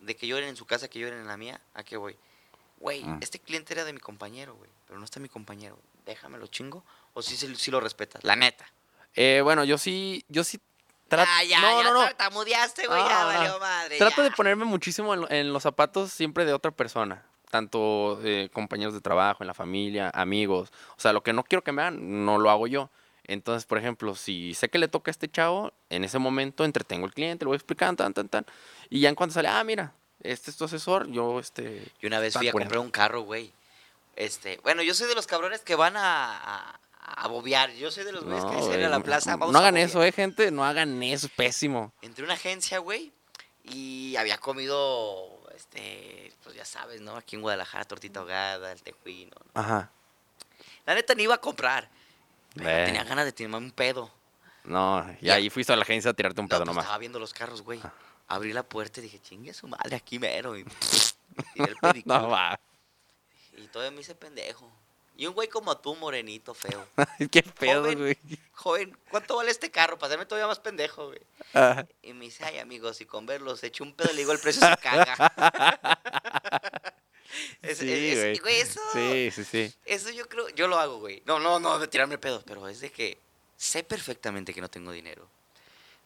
de que lloren en su casa, que lloren en la mía, ¿a qué voy? Güey, Mm. este cliente era de mi compañero, güey, pero no está mi compañero, déjamelo chingo, o sí, sí, sí lo respetas, la neta. Eh, bueno, yo sí, yo sí trato... Ah, ya, no, ya no, no. tartamudeaste, güey, ya Ah, valió madre. Trato de ponerme muchísimo en, lo- en los zapatos siempre de otra persona. Tanto eh, compañeros de trabajo, en la familia, amigos. O sea, lo que no quiero que me hagan, no lo hago yo. Entonces, por ejemplo, si sé que le toca a este chavo, en ese momento entretengo al cliente, le voy explicando, tan, tan, tan. Y ya en cuanto sale, ah, mira, este es tu asesor, yo, este... Yo una vez fui a comprar un carro, güey. Este, bueno, yo soy de los cabrones que van a, a, a bobear. Yo soy de los güeyes que dicen a la plaza. no, vamos no a hagan bobear". eso, eh, gente, no hagan eso, es pésimo. Entré a una agencia, güey, y había comido, este, pues ya sabes, ¿no? Aquí en Guadalajara, tortita ahogada, el tejuino. ¿no? Ajá. La neta ni iba a comprar. Pero tenía ganas de tirarme un pedo. No, y ahí fuiste a la agencia a tirarte un No, pedo pues, nomás. estaba viendo los carros, güey. Abrí la puerta y dije, chingue su madre, aquí mero. Y, tiré el no, va. Y todavía me hice pendejo. Y un güey como tú, morenito, feo. Qué pedo, Joven. güey. Joven, ¿cuánto vale este carro? Para hacerme todavía más pendejo, güey. Ajá. Y me dice, ay, amigos, y con verlos eché un pedo, le digo, el precio se caga. Es- Sí, es- güey. güey, eso, Sí, sí, sí. eso yo creo, yo lo hago, güey. No, no, no, de tirarme pedos, pero es de que sé perfectamente que no tengo dinero.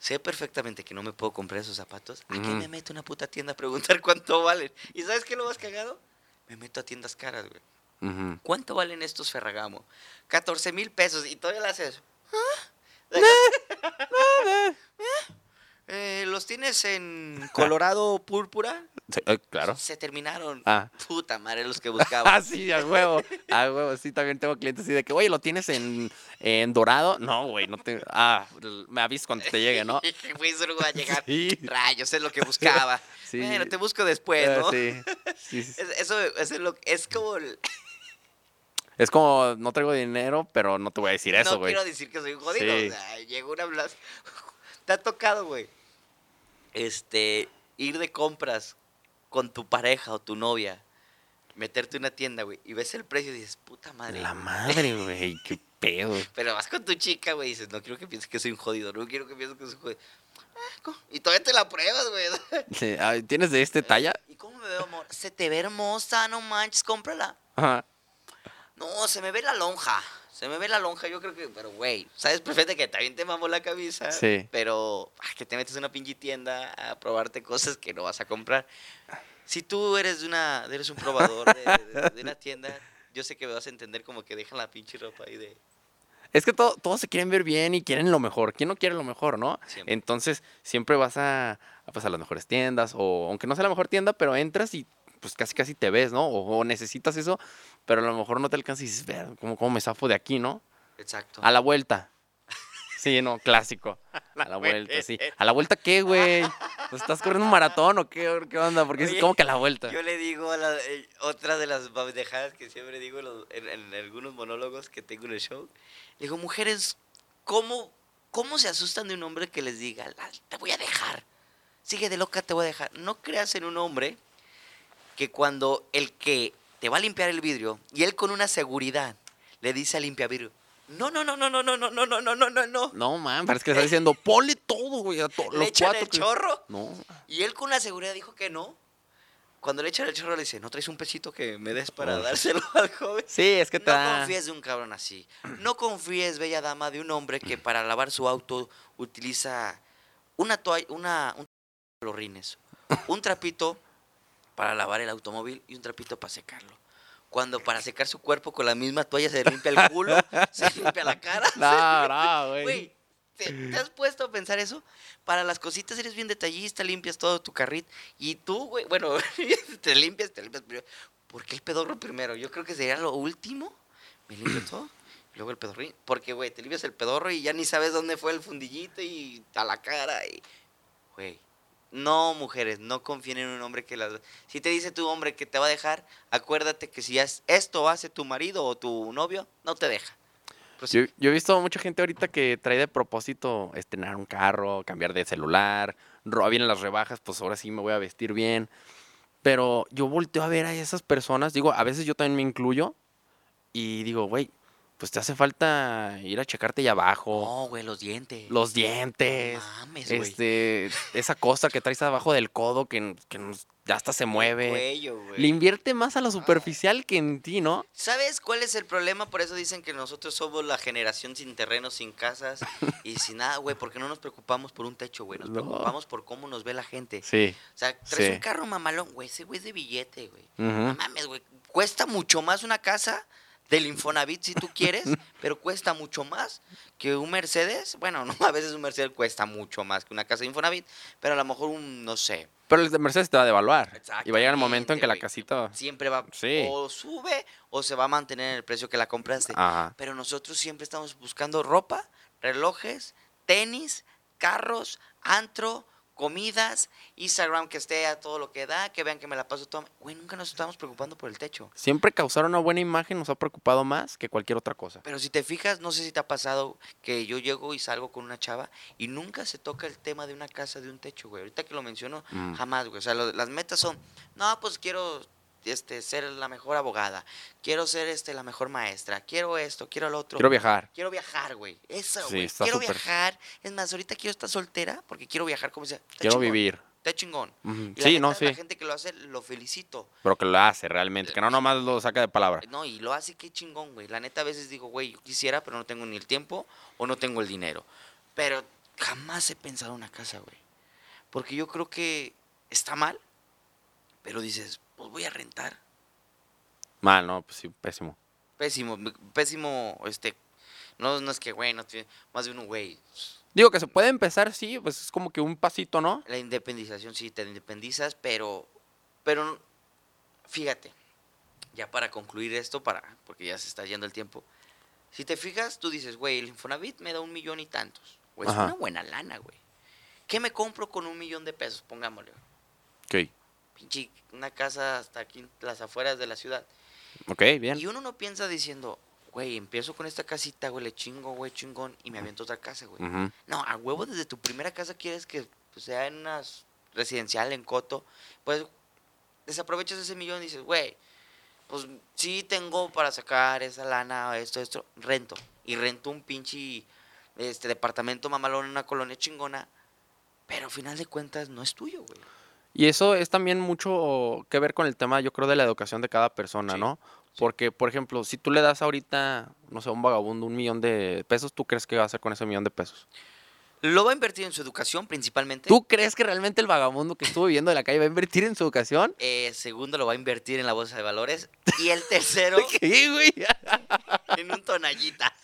Sé perfectamente que no me puedo comprar esos zapatos. ¿A qué me meto a una puta tienda a preguntar cuánto valen? ¿Y sabes qué lo más cagado? Me meto a tiendas caras, güey. ¿Cuánto valen estos Ferragamo? 14 mil pesos. Y todavía lo haces. ¿Ah? Eh, ¿Los tienes en colorado púrpura? Sí, eh, claro. Se terminaron. Ah. Puta madre, los que Ah, buscaba. sí, a huevo. A huevo. Sí, también tengo clientes así de que, oye, ¿lo tienes en, en dorado? No, güey, no te. Ah, me avisas cuando te llegue, ¿no? Güey, eso no va a llegar. Sí. Rayos, es lo que buscaba. Sí. Bueno, te busco después, Ah, ¿no? sí. Sí, sí. Es- Eso, eso es, lo, es como... el- Es como, no traigo dinero, pero no te voy a decir eso, no güey. quiero decir que soy un jodido. Sí. O sea, llegó una blas... Te ha tocado, güey. Este, ir de compras con tu pareja o tu novia, meterte en una tienda, güey, y ves el precio y dices, puta madre. La madre, güey, qué pedo. Pero vas con tu chica, güey, y dices, no quiero que pienses que soy un jodido, no quiero que pienses que soy un jodido. Ah. Y todavía te la pruebas, güey. Sí, ¿Tienes de este talla? ¿Y cómo me veo, amor? Se te ve hermosa, no manches, cómprala. Ajá. No, se me ve la lonja. Se me ve la lonja, yo creo que, pero güey, sabes perfecto que también te mamó la camisa. Sí. Pero ah, que te metes en una pinche tienda a probarte cosas que no vas a comprar. Si tú eres de una, eres un probador de, de- de una tienda, yo sé que me vas a entender como que dejan la pinche ropa ahí de. Es que todo- todos se quieren ver bien y quieren lo mejor. ¿Quién no quiere lo mejor, no? Siempre. Entonces, siempre vas a, a, pues, a las mejores tiendas, o aunque no sea la mejor tienda, pero entras y pues casi casi te ves, ¿no? O, o necesitas eso, pero a lo mejor no te alcanzas y dices, "Ver, ¿cómo, ¿cómo me zafo de aquí, no? Exacto. A la vuelta. Sí, no, clásico. A la vuelta, sí. ¿A la vuelta qué, güey? ¿Pues ¿Estás corriendo un maratón o qué, qué onda? Porque es como que a la vuelta. Yo le digo a la, eh, otra de las babejadas que siempre digo en, los- en- en algunos monólogos que tengo en el show. Le digo, mujeres, ¿cómo, ¿cómo se asustan de un hombre que les diga, "La- te voy a dejar? Sigue de loca, te voy a dejar. No creas en un hombre que cuando el que te va a limpiar el vidrio y él con una seguridad le dice al limpiavidrio, no, no, no, no, no, no, no, no, no, no, no, no, no. No, man, parece que le está diciendo, ponle todo, güey, a to- Le los echan cuatro. el que-". chorro. No. Y él con una seguridad dijo que no. Cuando le echan el chorro le dice, ¿no traes un pesito que me des para Oh. dárselo al joven? Sí, es que te No da- confíes de un cabrón así. No confíes, bella dama, de un hombre que para lavar su auto utiliza una toalla, una, un los rines, un trapito para lavar el automóvil y un trapito para secarlo. Cuando para secar su cuerpo con la misma toalla se limpia el culo, se limpia la cara. No, no, güey. ¿te, te has puesto a pensar eso? Para las cositas eres bien detallista, limpias todo tu carrito. Y tú, güey, bueno, te limpias, te limpias primero. ¿Por qué el pedorro primero? Yo creo que sería lo último. Me limpio todo. y Luego el pedorrín. Porque, güey, te limpias el pedorro y ya ni sabes dónde fue el fundillito y a la cara. Y, güey, no, mujeres, no confíen en un hombre que las... Si te dice tu hombre que te va a dejar, acuérdate que si es- esto hace tu marido o tu novio, no te deja. Yo, yo he visto mucha gente ahorita que trae de propósito estrenar un carro, cambiar de celular, ro- vienen las rebajas, pues ahora sí me voy a vestir bien. Pero yo volteo a ver a esas personas, digo, a veces yo también me incluyo y digo, güey, pues te hace falta ir a checarte allá abajo, No, güey, los dientes. los dientes, No mames, güey. este, esa cosa que traes abajo del codo que, que ya hasta se El mueve. cuello, güey. Le invierte más a lo superficial que en ti, ¿no? ¿Sabes cuál es el problema? Por eso dicen que nosotros somos la generación sin terrenos, sin casas y sin nada, güey, porque no nos preocupamos por un techo, güey. Nos No. preocupamos por cómo nos ve la gente. Sí. O sea, traes Sí. un carro mamalón, güey, ese güey es de billete, güey. No mames, güey. Cuesta mucho más una casa del Infonavit si tú quieres, pero cuesta mucho más que un Mercedes. Bueno, no, a veces un Mercedes cuesta mucho más que una casa de Infonavit, pero a lo mejor un, no sé, Pero el de Mercedes te va a devaluar. Y va a llegar el momento en que la casita... siempre va Sí. o sube o se va a mantener en el precio que la compraste. Ajá. Pero nosotros siempre estamos buscando ropa, relojes, tenis, carros, antro, comidas, Instagram que esté a todo lo que da, que vean que me la paso todo. Güey, nunca nos estamos preocupando por el techo. Siempre causar una buena imagen nos ha preocupado más que cualquier otra cosa. Pero si te fijas, no sé si te ha pasado que yo llego y salgo con una chava y nunca se toca el tema de una casa, de un techo, güey. Ahorita que lo menciono, Mm. jamás, güey. O sea, lo- las metas son, no, pues quiero este, ser la mejor abogada, quiero ser este, la mejor maestra, quiero esto, quiero lo otro. Quiero viajar. Quiero viajar, güey. Eso, Sí, güey. está quiero viajar. Es más, ahorita quiero estar soltera porque quiero viajar como sea. Está Quiero chingón, vivir. Está chingón. Y la Sí, no, La sí. gente que lo hace, lo felicito. Pero que lo hace realmente. Que no nomás lo saca de palabra. No, y lo hace qué chingón, güey. La neta a veces digo, güey, yo quisiera, pero no tengo ni el tiempo o no tengo el dinero. Pero jamás he pensado una casa, güey. Porque yo creo que está mal, pero dices, pues voy a rentar. Mal, no, pues sí, pésimo. Pésimo, pésimo, este, no, no es que, güey, no tiene, más de uno, güey. Digo que se puede empezar, sí, pues es como que un pasito, ¿no? La independización, sí, te independizas, pero, pero, fíjate, ya para concluir esto, para, porque ya se está yendo el tiempo, si te fijas, tú dices, güey, el Infonavit me da un millón y tantos, güey, es una buena lana, güey. ¿Qué me compro con un millón de pesos? Pongámosle, Ok. Pinche, una casa hasta aquí las afueras de la ciudad. Ok, bien. Y uno no piensa diciendo, güey, empiezo con esta casita, güey, le chingo, güey, chingón, y me aviento otra casa, güey. No, a huevo desde tu primera casa quieres que pues, sea en una residencial, en Coto. Pues desaprovechas ese millón y dices, güey, pues sí tengo para sacar esa lana, esto, esto, rento. Y rento un pinche este, departamento mamalón en una colonia chingona. Pero al final de cuentas no es tuyo, güey. Y eso es también mucho que ver con el tema, yo creo, de la educación de cada persona, Sí, ¿no? Porque, por ejemplo, si tú le das ahorita, no sé, a un vagabundo un millón de pesos, ¿tú crees que va a hacer con ese millón de pesos? Lo va a invertir en su educación principalmente. ¿Tú crees que realmente el vagabundo que estuvo viviendo de la calle va a invertir en su educación? Eh, segundo, lo va a invertir en la bolsa de valores. Y el tercero, ¿Qué, güey? en un tonallita.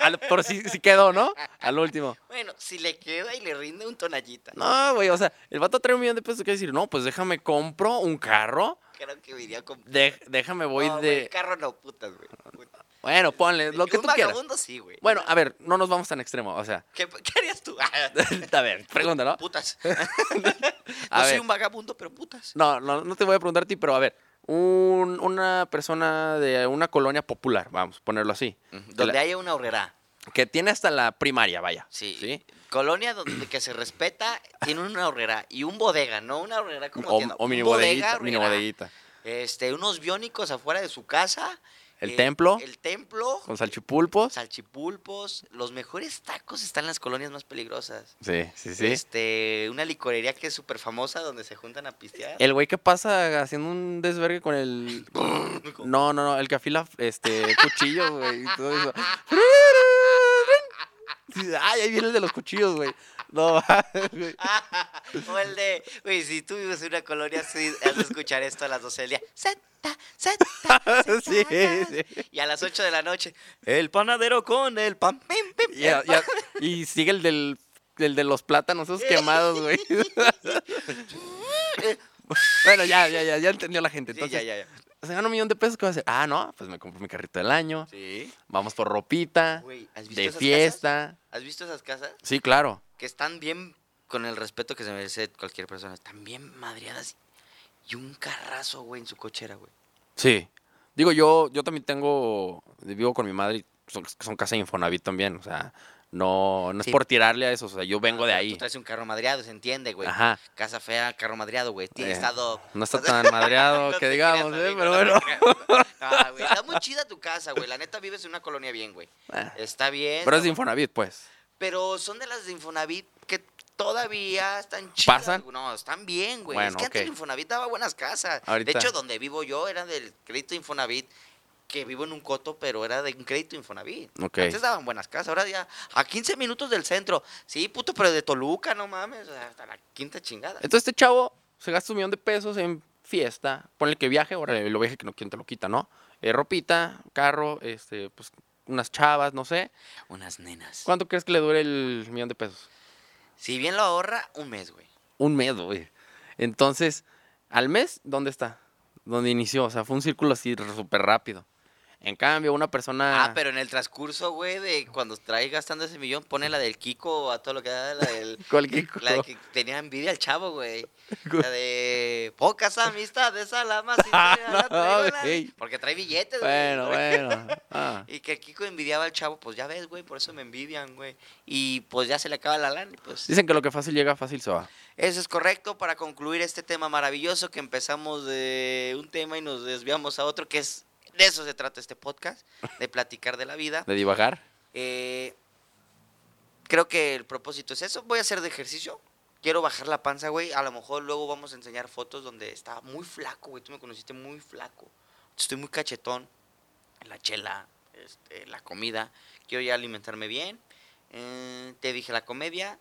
Al- por si, si quedó, ¿no? Al último. Bueno, si le queda y le rinde un tonallita. No, güey, o sea, el vato trae un millón de pesos, ¿qué decir? No, pues déjame compro un carro, Creo que iría con... de- déjame voy No, de... carro no, putas, güey. Bueno, ponle lo que tú quieras. vagabundo sí, güey. Bueno, a ver, no nos vamos tan extremo, o sea, ¿Qué, qué harías tú? a ver, pregúntalo. putas. A no soy ver. un vagabundo, pero putas. No, no, no te voy a preguntar a ti, pero a ver, un- una persona de una colonia popular, vamos, ponerlo así, Donde la- haya una horrera. que tiene hasta la primaria, vaya. Sí. ¿sí? Colonia donde que se respeta, tiene una horrera y un bodega, no una horrera como O, tienda, o mini bodega, bodeguita, mini horrera. bodeguita. Este, unos biónicos afuera de su casa. El eh, templo. El templo. Con salchipulpos. Salchipulpos. Los mejores tacos están en las colonias más peligrosas. Sí, sí, sí. Este, una licorería que es súper famosa donde se juntan a pistear. El güey que pasa haciendo un desvergue con el... No, no, no, el que afila este, cuchillos, güey, y todo eso. Ay, ahí viene el de los cuchillos, güey. No, güey. o el de, güey, si tú vives en una colonia así, has de escuchar esto a las 12 del día. Zeta, zeta, zeta. Sí, sí. Y a las 8 de la noche, el panadero con el pan. pim, pim, Y, sigue el del, el de los plátanos, esos quemados, güey. bueno, ya, ya, ya, ya entendió la gente. Sí, Entonces, ya, ya, ya. Se gana un millón de pesos, ¿qué va a hacer? Ah, no, pues me compro mi carrito del año. Sí. Vamos por ropita, Güey, ¿has visto de esas fiesta. casas? ¿Has visto esas casas? Sí, claro. Que están bien, con el respeto que se merece cualquier persona, están bien madreadas. Y un carrazo, güey, en su cochera, güey. Sí. Digo, yo, yo también tengo, vivo con mi madre y son, son casa de Infonavit también, o sea, no, no es por tirarle a eso, o sea, yo vengo de Ah, ahí. Tú traes un carro madreado, se entiende, güey. Ajá. Casa fea, carro madreado, güey. Tiene Eh, estado... No está tan madreado No que digamos, creas, ¿eh? amigo, pero no bueno. Ah, güey, está muy chida tu casa, güey. La neta vives en una colonia bien, güey. Ah, Está bien. Pero es de Infonavit, pues. Pero son de las de Infonavit que todavía están chidas. ¿Pasan? No, están bien, güey. Bueno, es que antes el Infonavit daba buenas casas. Ahorita- De hecho, donde vivo yo era del crédito Infonavit, que vivo en un coto, pero era de un crédito Infonavit. Ok. Antes daban buenas casas, ahora ya a 15 minutos del centro. Sí, puto, pero de Toluca, no mames, o sea, hasta la quinta chingada. Entonces este chavo se gasta un millón de pesos en fiesta, ponle que viaje, ahora lo viaje que no quien te lo quita, ¿no? Eh, ropita, carro, este, pues unas chavas, no sé. Unas nenas. ¿Cuánto crees que le dure el millón de pesos? Si bien lo ahorra, un mes, güey. Un mes, güey. Entonces, al mes, ¿dónde está? ¿Dónde inició? O sea, fue un círculo así súper rápido. En cambio, una persona... Ah, pero en el transcurso, güey, de cuando trae gastando ese millón, pone la del Kiko a todo lo que da, la del... Cualquier La de que tenía envidia al chavo, güey. La de Pocas amistades a la más Ok. Porque trae billetes, güey. Bueno, bueno. Ah. Y que el Kiko envidiaba al chavo, pues ya ves, güey, por eso me envidian, güey. Y pues ya se le acaba la lana, pues... Dicen que lo que fácil llega, fácil se va. Eso es correcto para concluir este tema maravilloso que empezamos de un tema y nos desviamos a otro, que es... De eso se trata este podcast, de platicar de la vida. De divagar. Eh, creo que el propósito es eso. Voy a hacer de ejercicio. Quiero bajar la panza, güey. A lo mejor luego vamos a enseñar fotos donde estaba muy flaco, güey. Tú me conociste muy flaco. Estoy muy cachetón. La chela, este, la comida. Quiero ya alimentarme bien. Eh, te dije la comedia.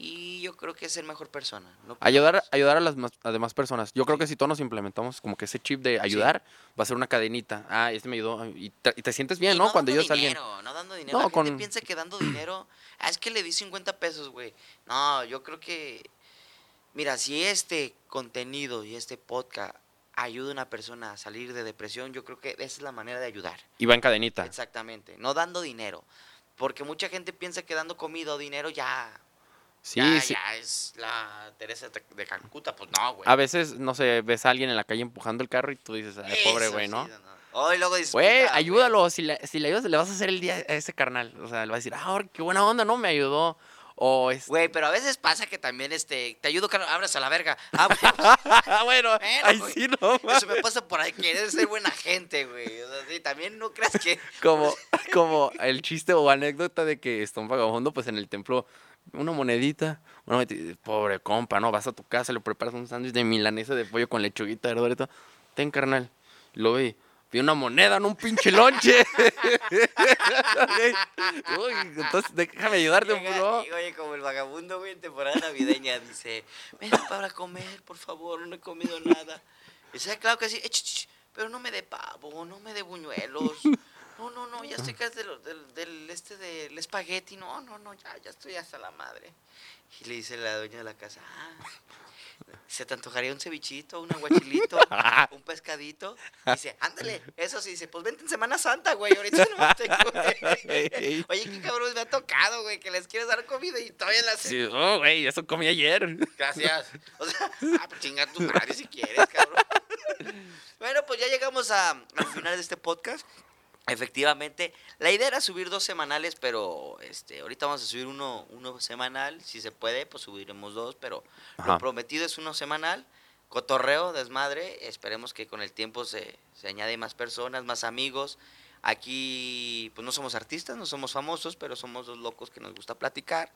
Y yo creo que es ser mejor persona. no Ayudar, más. ayudar a las mas- a demás personas. Yo creo que si todos nos implementamos como que ese chip de ayudar, va a ser una cadenita. Ah, este me ayudó. Y te, y te sientes bien, Y ¿no? Cuando ayudas a alguien. No dando dinero. No, la gente con- piensa que dando dinero. Ah, es que le di 50 pesos, güey. No, yo creo que. Mira, si este contenido y este podcast ayuda a una persona a salir de depresión, yo creo que esa es la manera de ayudar. Y va en cadenita. Exactamente. No dando dinero. Porque mucha gente piensa que dando comida o dinero ya. Sí, ya, sí. ya es la Teresa de Calcuta. Pues no, güey. A veces, no sé, ves a alguien en la calle empujando el carro y tú dices, ay, pobre Eso güey, sí, ¿no? Oh, y luego dices, Güey, ayúdalo. Si le, si le ayudas, le vas a hacer el día a ese carnal. O sea, le vas a decir, ah, qué buena onda, ¿no? Me ayudó. O es. Güey, pero a veces pasa que también este, te ayudo, Carlos, abras a la verga. Ah, bueno, Ah, bueno, Bueno, ahí güey. sí, no. Eso me pasa por ahí, querer ser buena gente, güey. O sea, sí, también no creas que. Como, como el chiste o anécdota de que está un vagabundo, pues en el templo, una monedita, una monedita, pobre compa, ¿no? Vas a tu casa, le preparas un sándwich de milanesa de pollo con lechuguita, verdura y todo. Ten, carnal. Lo vi. Vi una moneda, no un pinche lonche. Uy, entonces déjame ayudarte, bro. oye, como el vagabundo, güey, en temporada navideña, dice: Ven para comer, por favor, no he comido nada. Y dice: Claro que sí, "Eh, pero no me dé pavo, no me dé buñuelos. No, no, no, ya estoy casi del, del, del este del espagueti. No, no, no, ya, ya estoy hasta la madre. Y le dice la dueña de la casa: Ah, ¿se te antojaría un cevichito, un aguachilito, un pescadito? Dice: Ándale, eso sí, dice: Pues vente en Semana Santa, güey, ahorita no tengo. güey". Oye, qué cabrón me ha tocado, güey, que les quieres dar comida y todavía las. Sí, oh, güey, eso comí ayer. Gracias. O sea, ah, pues chingar tu madre si quieres, cabrón. Bueno, pues ya llegamos a, al final de este podcast. Efectivamente, la idea era subir dos semanales, pero este, ahorita vamos a subir uno, uno semanal. Si se puede, pues subiremos dos, pero Ajá. lo prometido es uno semanal. Cotorreo, desmadre. Esperemos que con el tiempo se, se añade más personas, más amigos. Aquí, pues no somos artistas, no somos famosos, pero somos dos locos que nos gusta platicar.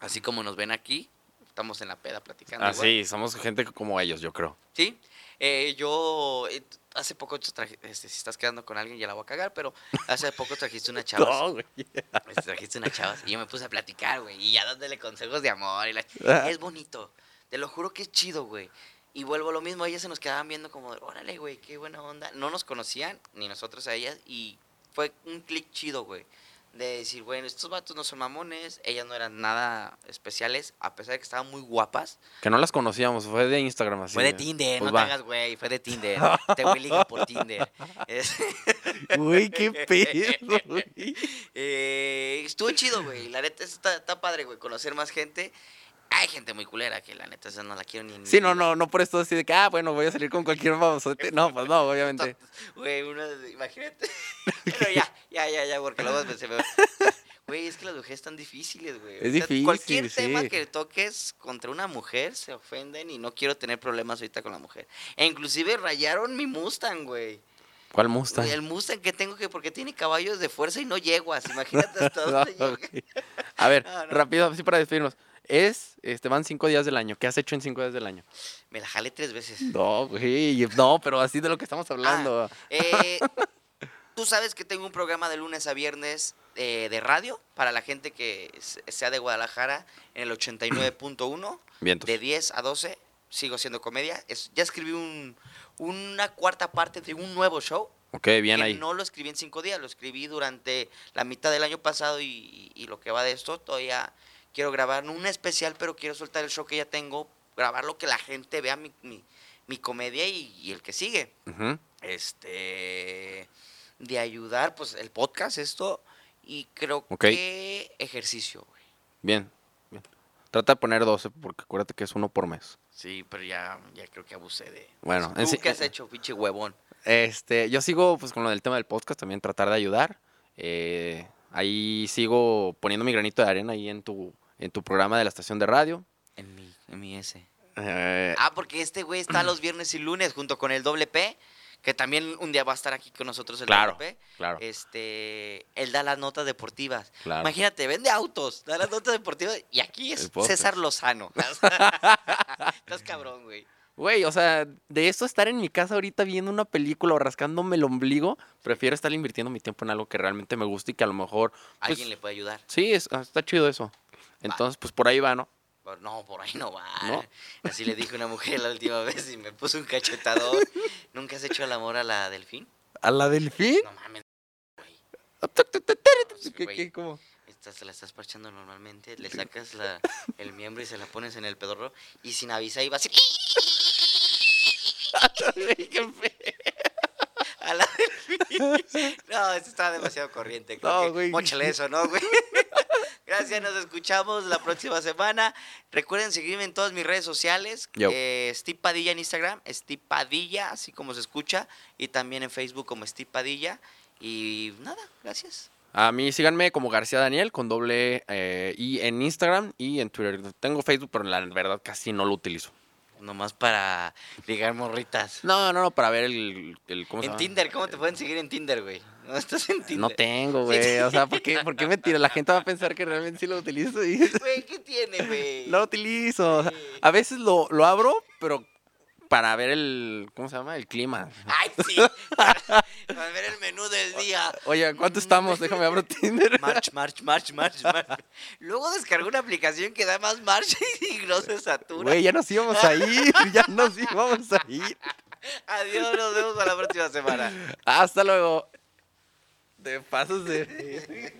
Así como nos ven aquí, estamos en la peda platicando. Ah, igual. sí, somos gente como ellos, yo creo. Sí. Eh, yo eh, hace poco traje- este, si estás quedando con alguien ya la voy a cagar, pero hace poco trajiste una chava. No, güey. trajiste una chava y yo me puse a platicar, güey, y ya dándole consejos de amor y la- Ah. es bonito. Te lo juro que es chido, güey. Y vuelvo a lo mismo, ellas se nos quedaban viendo como, órale, güey, qué buena onda. No nos conocían, ni nosotros a ellas, y fue un clic chido, güey. De decir, bueno, estos vatos no son mamones, ellas no eran nada especiales, a pesar de que estaban muy guapas. Que no las conocíamos, fue de Instagram así. Fue de Tinder, pues no va. te hagas, güey, fue de Tinder. Te voy liga por Tinder. Güey, qué pedo, güey. eh, estuvo chido, güey. La neta está, está padre, güey, conocer más gente. Hay gente muy culera que la neta esa no la quiero ni en Sí, no, no, no por esto así de que, ah, bueno, voy a salir con cualquier babosote. No, pues no, obviamente. Güey, de- imagínate. Pero ya, ya, ya, ya, porque luego se me... Güey, es que las mujeres están difíciles, güey. Es difícil, Cualquier tema que toques contra una mujer se ofenden y no quiero tener problemas ahorita con la mujer. E inclusive rayaron mi Mustang, güey. ¿Cuál Mustang? El Mustang que tengo que porque tiene caballos de fuerza y no yeguas. Imagínate hasta dónde No, llega. ok. A ver, No, no. rápido, así para despedirnos. Es, este, van cinco días del año. ¿Qué has hecho en cinco días del año? Me la jalé tres veces. No, güey, no, pero así de lo que estamos hablando. Eh, Tú sabes que tengo un programa de lunes a viernes eh, de radio para la gente que sea de Guadalajara en el 89.1. Vientos. De 10 a 12 sigo haciendo comedia. Es- ya escribí un, una cuarta parte de un nuevo show. Ok, bien que ahí. no lo escribí en cinco días, lo escribí durante la mitad del año pasado y, y lo que va de esto. Todavía quiero grabar un especial, pero quiero soltar el show que ya tengo, grabarlo que la gente vea mi, mi, mi comedia y, y el que sigue. Este, de ayudar, pues el podcast, esto, y creo Ok. que ejercicio, güey. Bien, bien. Trata de poner 12, porque acuérdate que es uno por mes. Sí, pero ya, ya creo que abusé de... Bueno, ¿Tú en qué has hecho, pinche huevón? Este, yo sigo pues con lo del tema del podcast, también tratar de ayudar. Eh, ahí sigo poniendo mi granito de arena ahí en tu, en tu programa de la estación de radio. En mi, en mi S. Eh, Ah, porque este güey está los viernes y lunes junto con el doble P, que también un día va a estar aquí con nosotros el Claro, doble P. claro, Este, él da las notas deportivas. claro. Imagínate, vende autos, da las notas deportivas y aquí es. César Lozano. Estás cabrón, güey. Güey, o sea, de eso estar en mi casa ahorita viendo una película o rascándome el ombligo, prefiero estar invirtiendo mi tiempo en algo que realmente me guste y que a lo mejor, pues, Alguien le puede ayudar. sí, es- ah, está chido eso. Entonces, pues por ahí va, ¿no? No, por ahí no va. ¿No? Así le dije a una mujer la última vez y me puso un cachetador. ¿Nunca has hecho el amor a la delfín? ¿A la delfín? No mames, ¿Qué, güey. qué, cómo? Se la estás parchando normalmente, le sacas la, el miembro y se la pones en el pedorro y sin avisar iba a delfín. No, esto está demasiado corriente. Creo No, güey. móchale eso, ¿no, güey? Gracias, nos escuchamos la próxima semana. Recuerden seguirme en todas mis redes sociales. Eh, Steve Padilla en Instagram, Steve Padilla, así como se escucha. Y también en Facebook como Steve Padilla. Y nada, gracias. A mí síganme como García Daniel con doble eh, I en Instagram y en Twitter. Tengo Facebook, pero la verdad casi no lo utilizo. Nomás para ligar morritas. No, no, no, para ver el, el ¿cómo se En llama? Tinder, ¿cómo te pueden seguir en Tinder, güey? No estás en Tinder. No tengo, güey. O sea, ¿por qué, ¿por qué mentira? La gente va a pensar que realmente sí lo utilizo y Güey, ¿qué tiene, güey? no lo utilizo. O sea, Sí. a veces lo, lo abro, pero para ver el, ¿cómo se llama? El clima. Ay, sí. Para, para ver el menú del día. Oye, ¿cuánto estamos? Déjame abro Tinder. March, march, march, march, march. Luego descargó una aplicación que da más marcha y no se satura. Güey, ya nos íbamos a ir. Ya nos íbamos a ir. Adiós, nos vemos para la próxima semana. Hasta luego. De pasos de...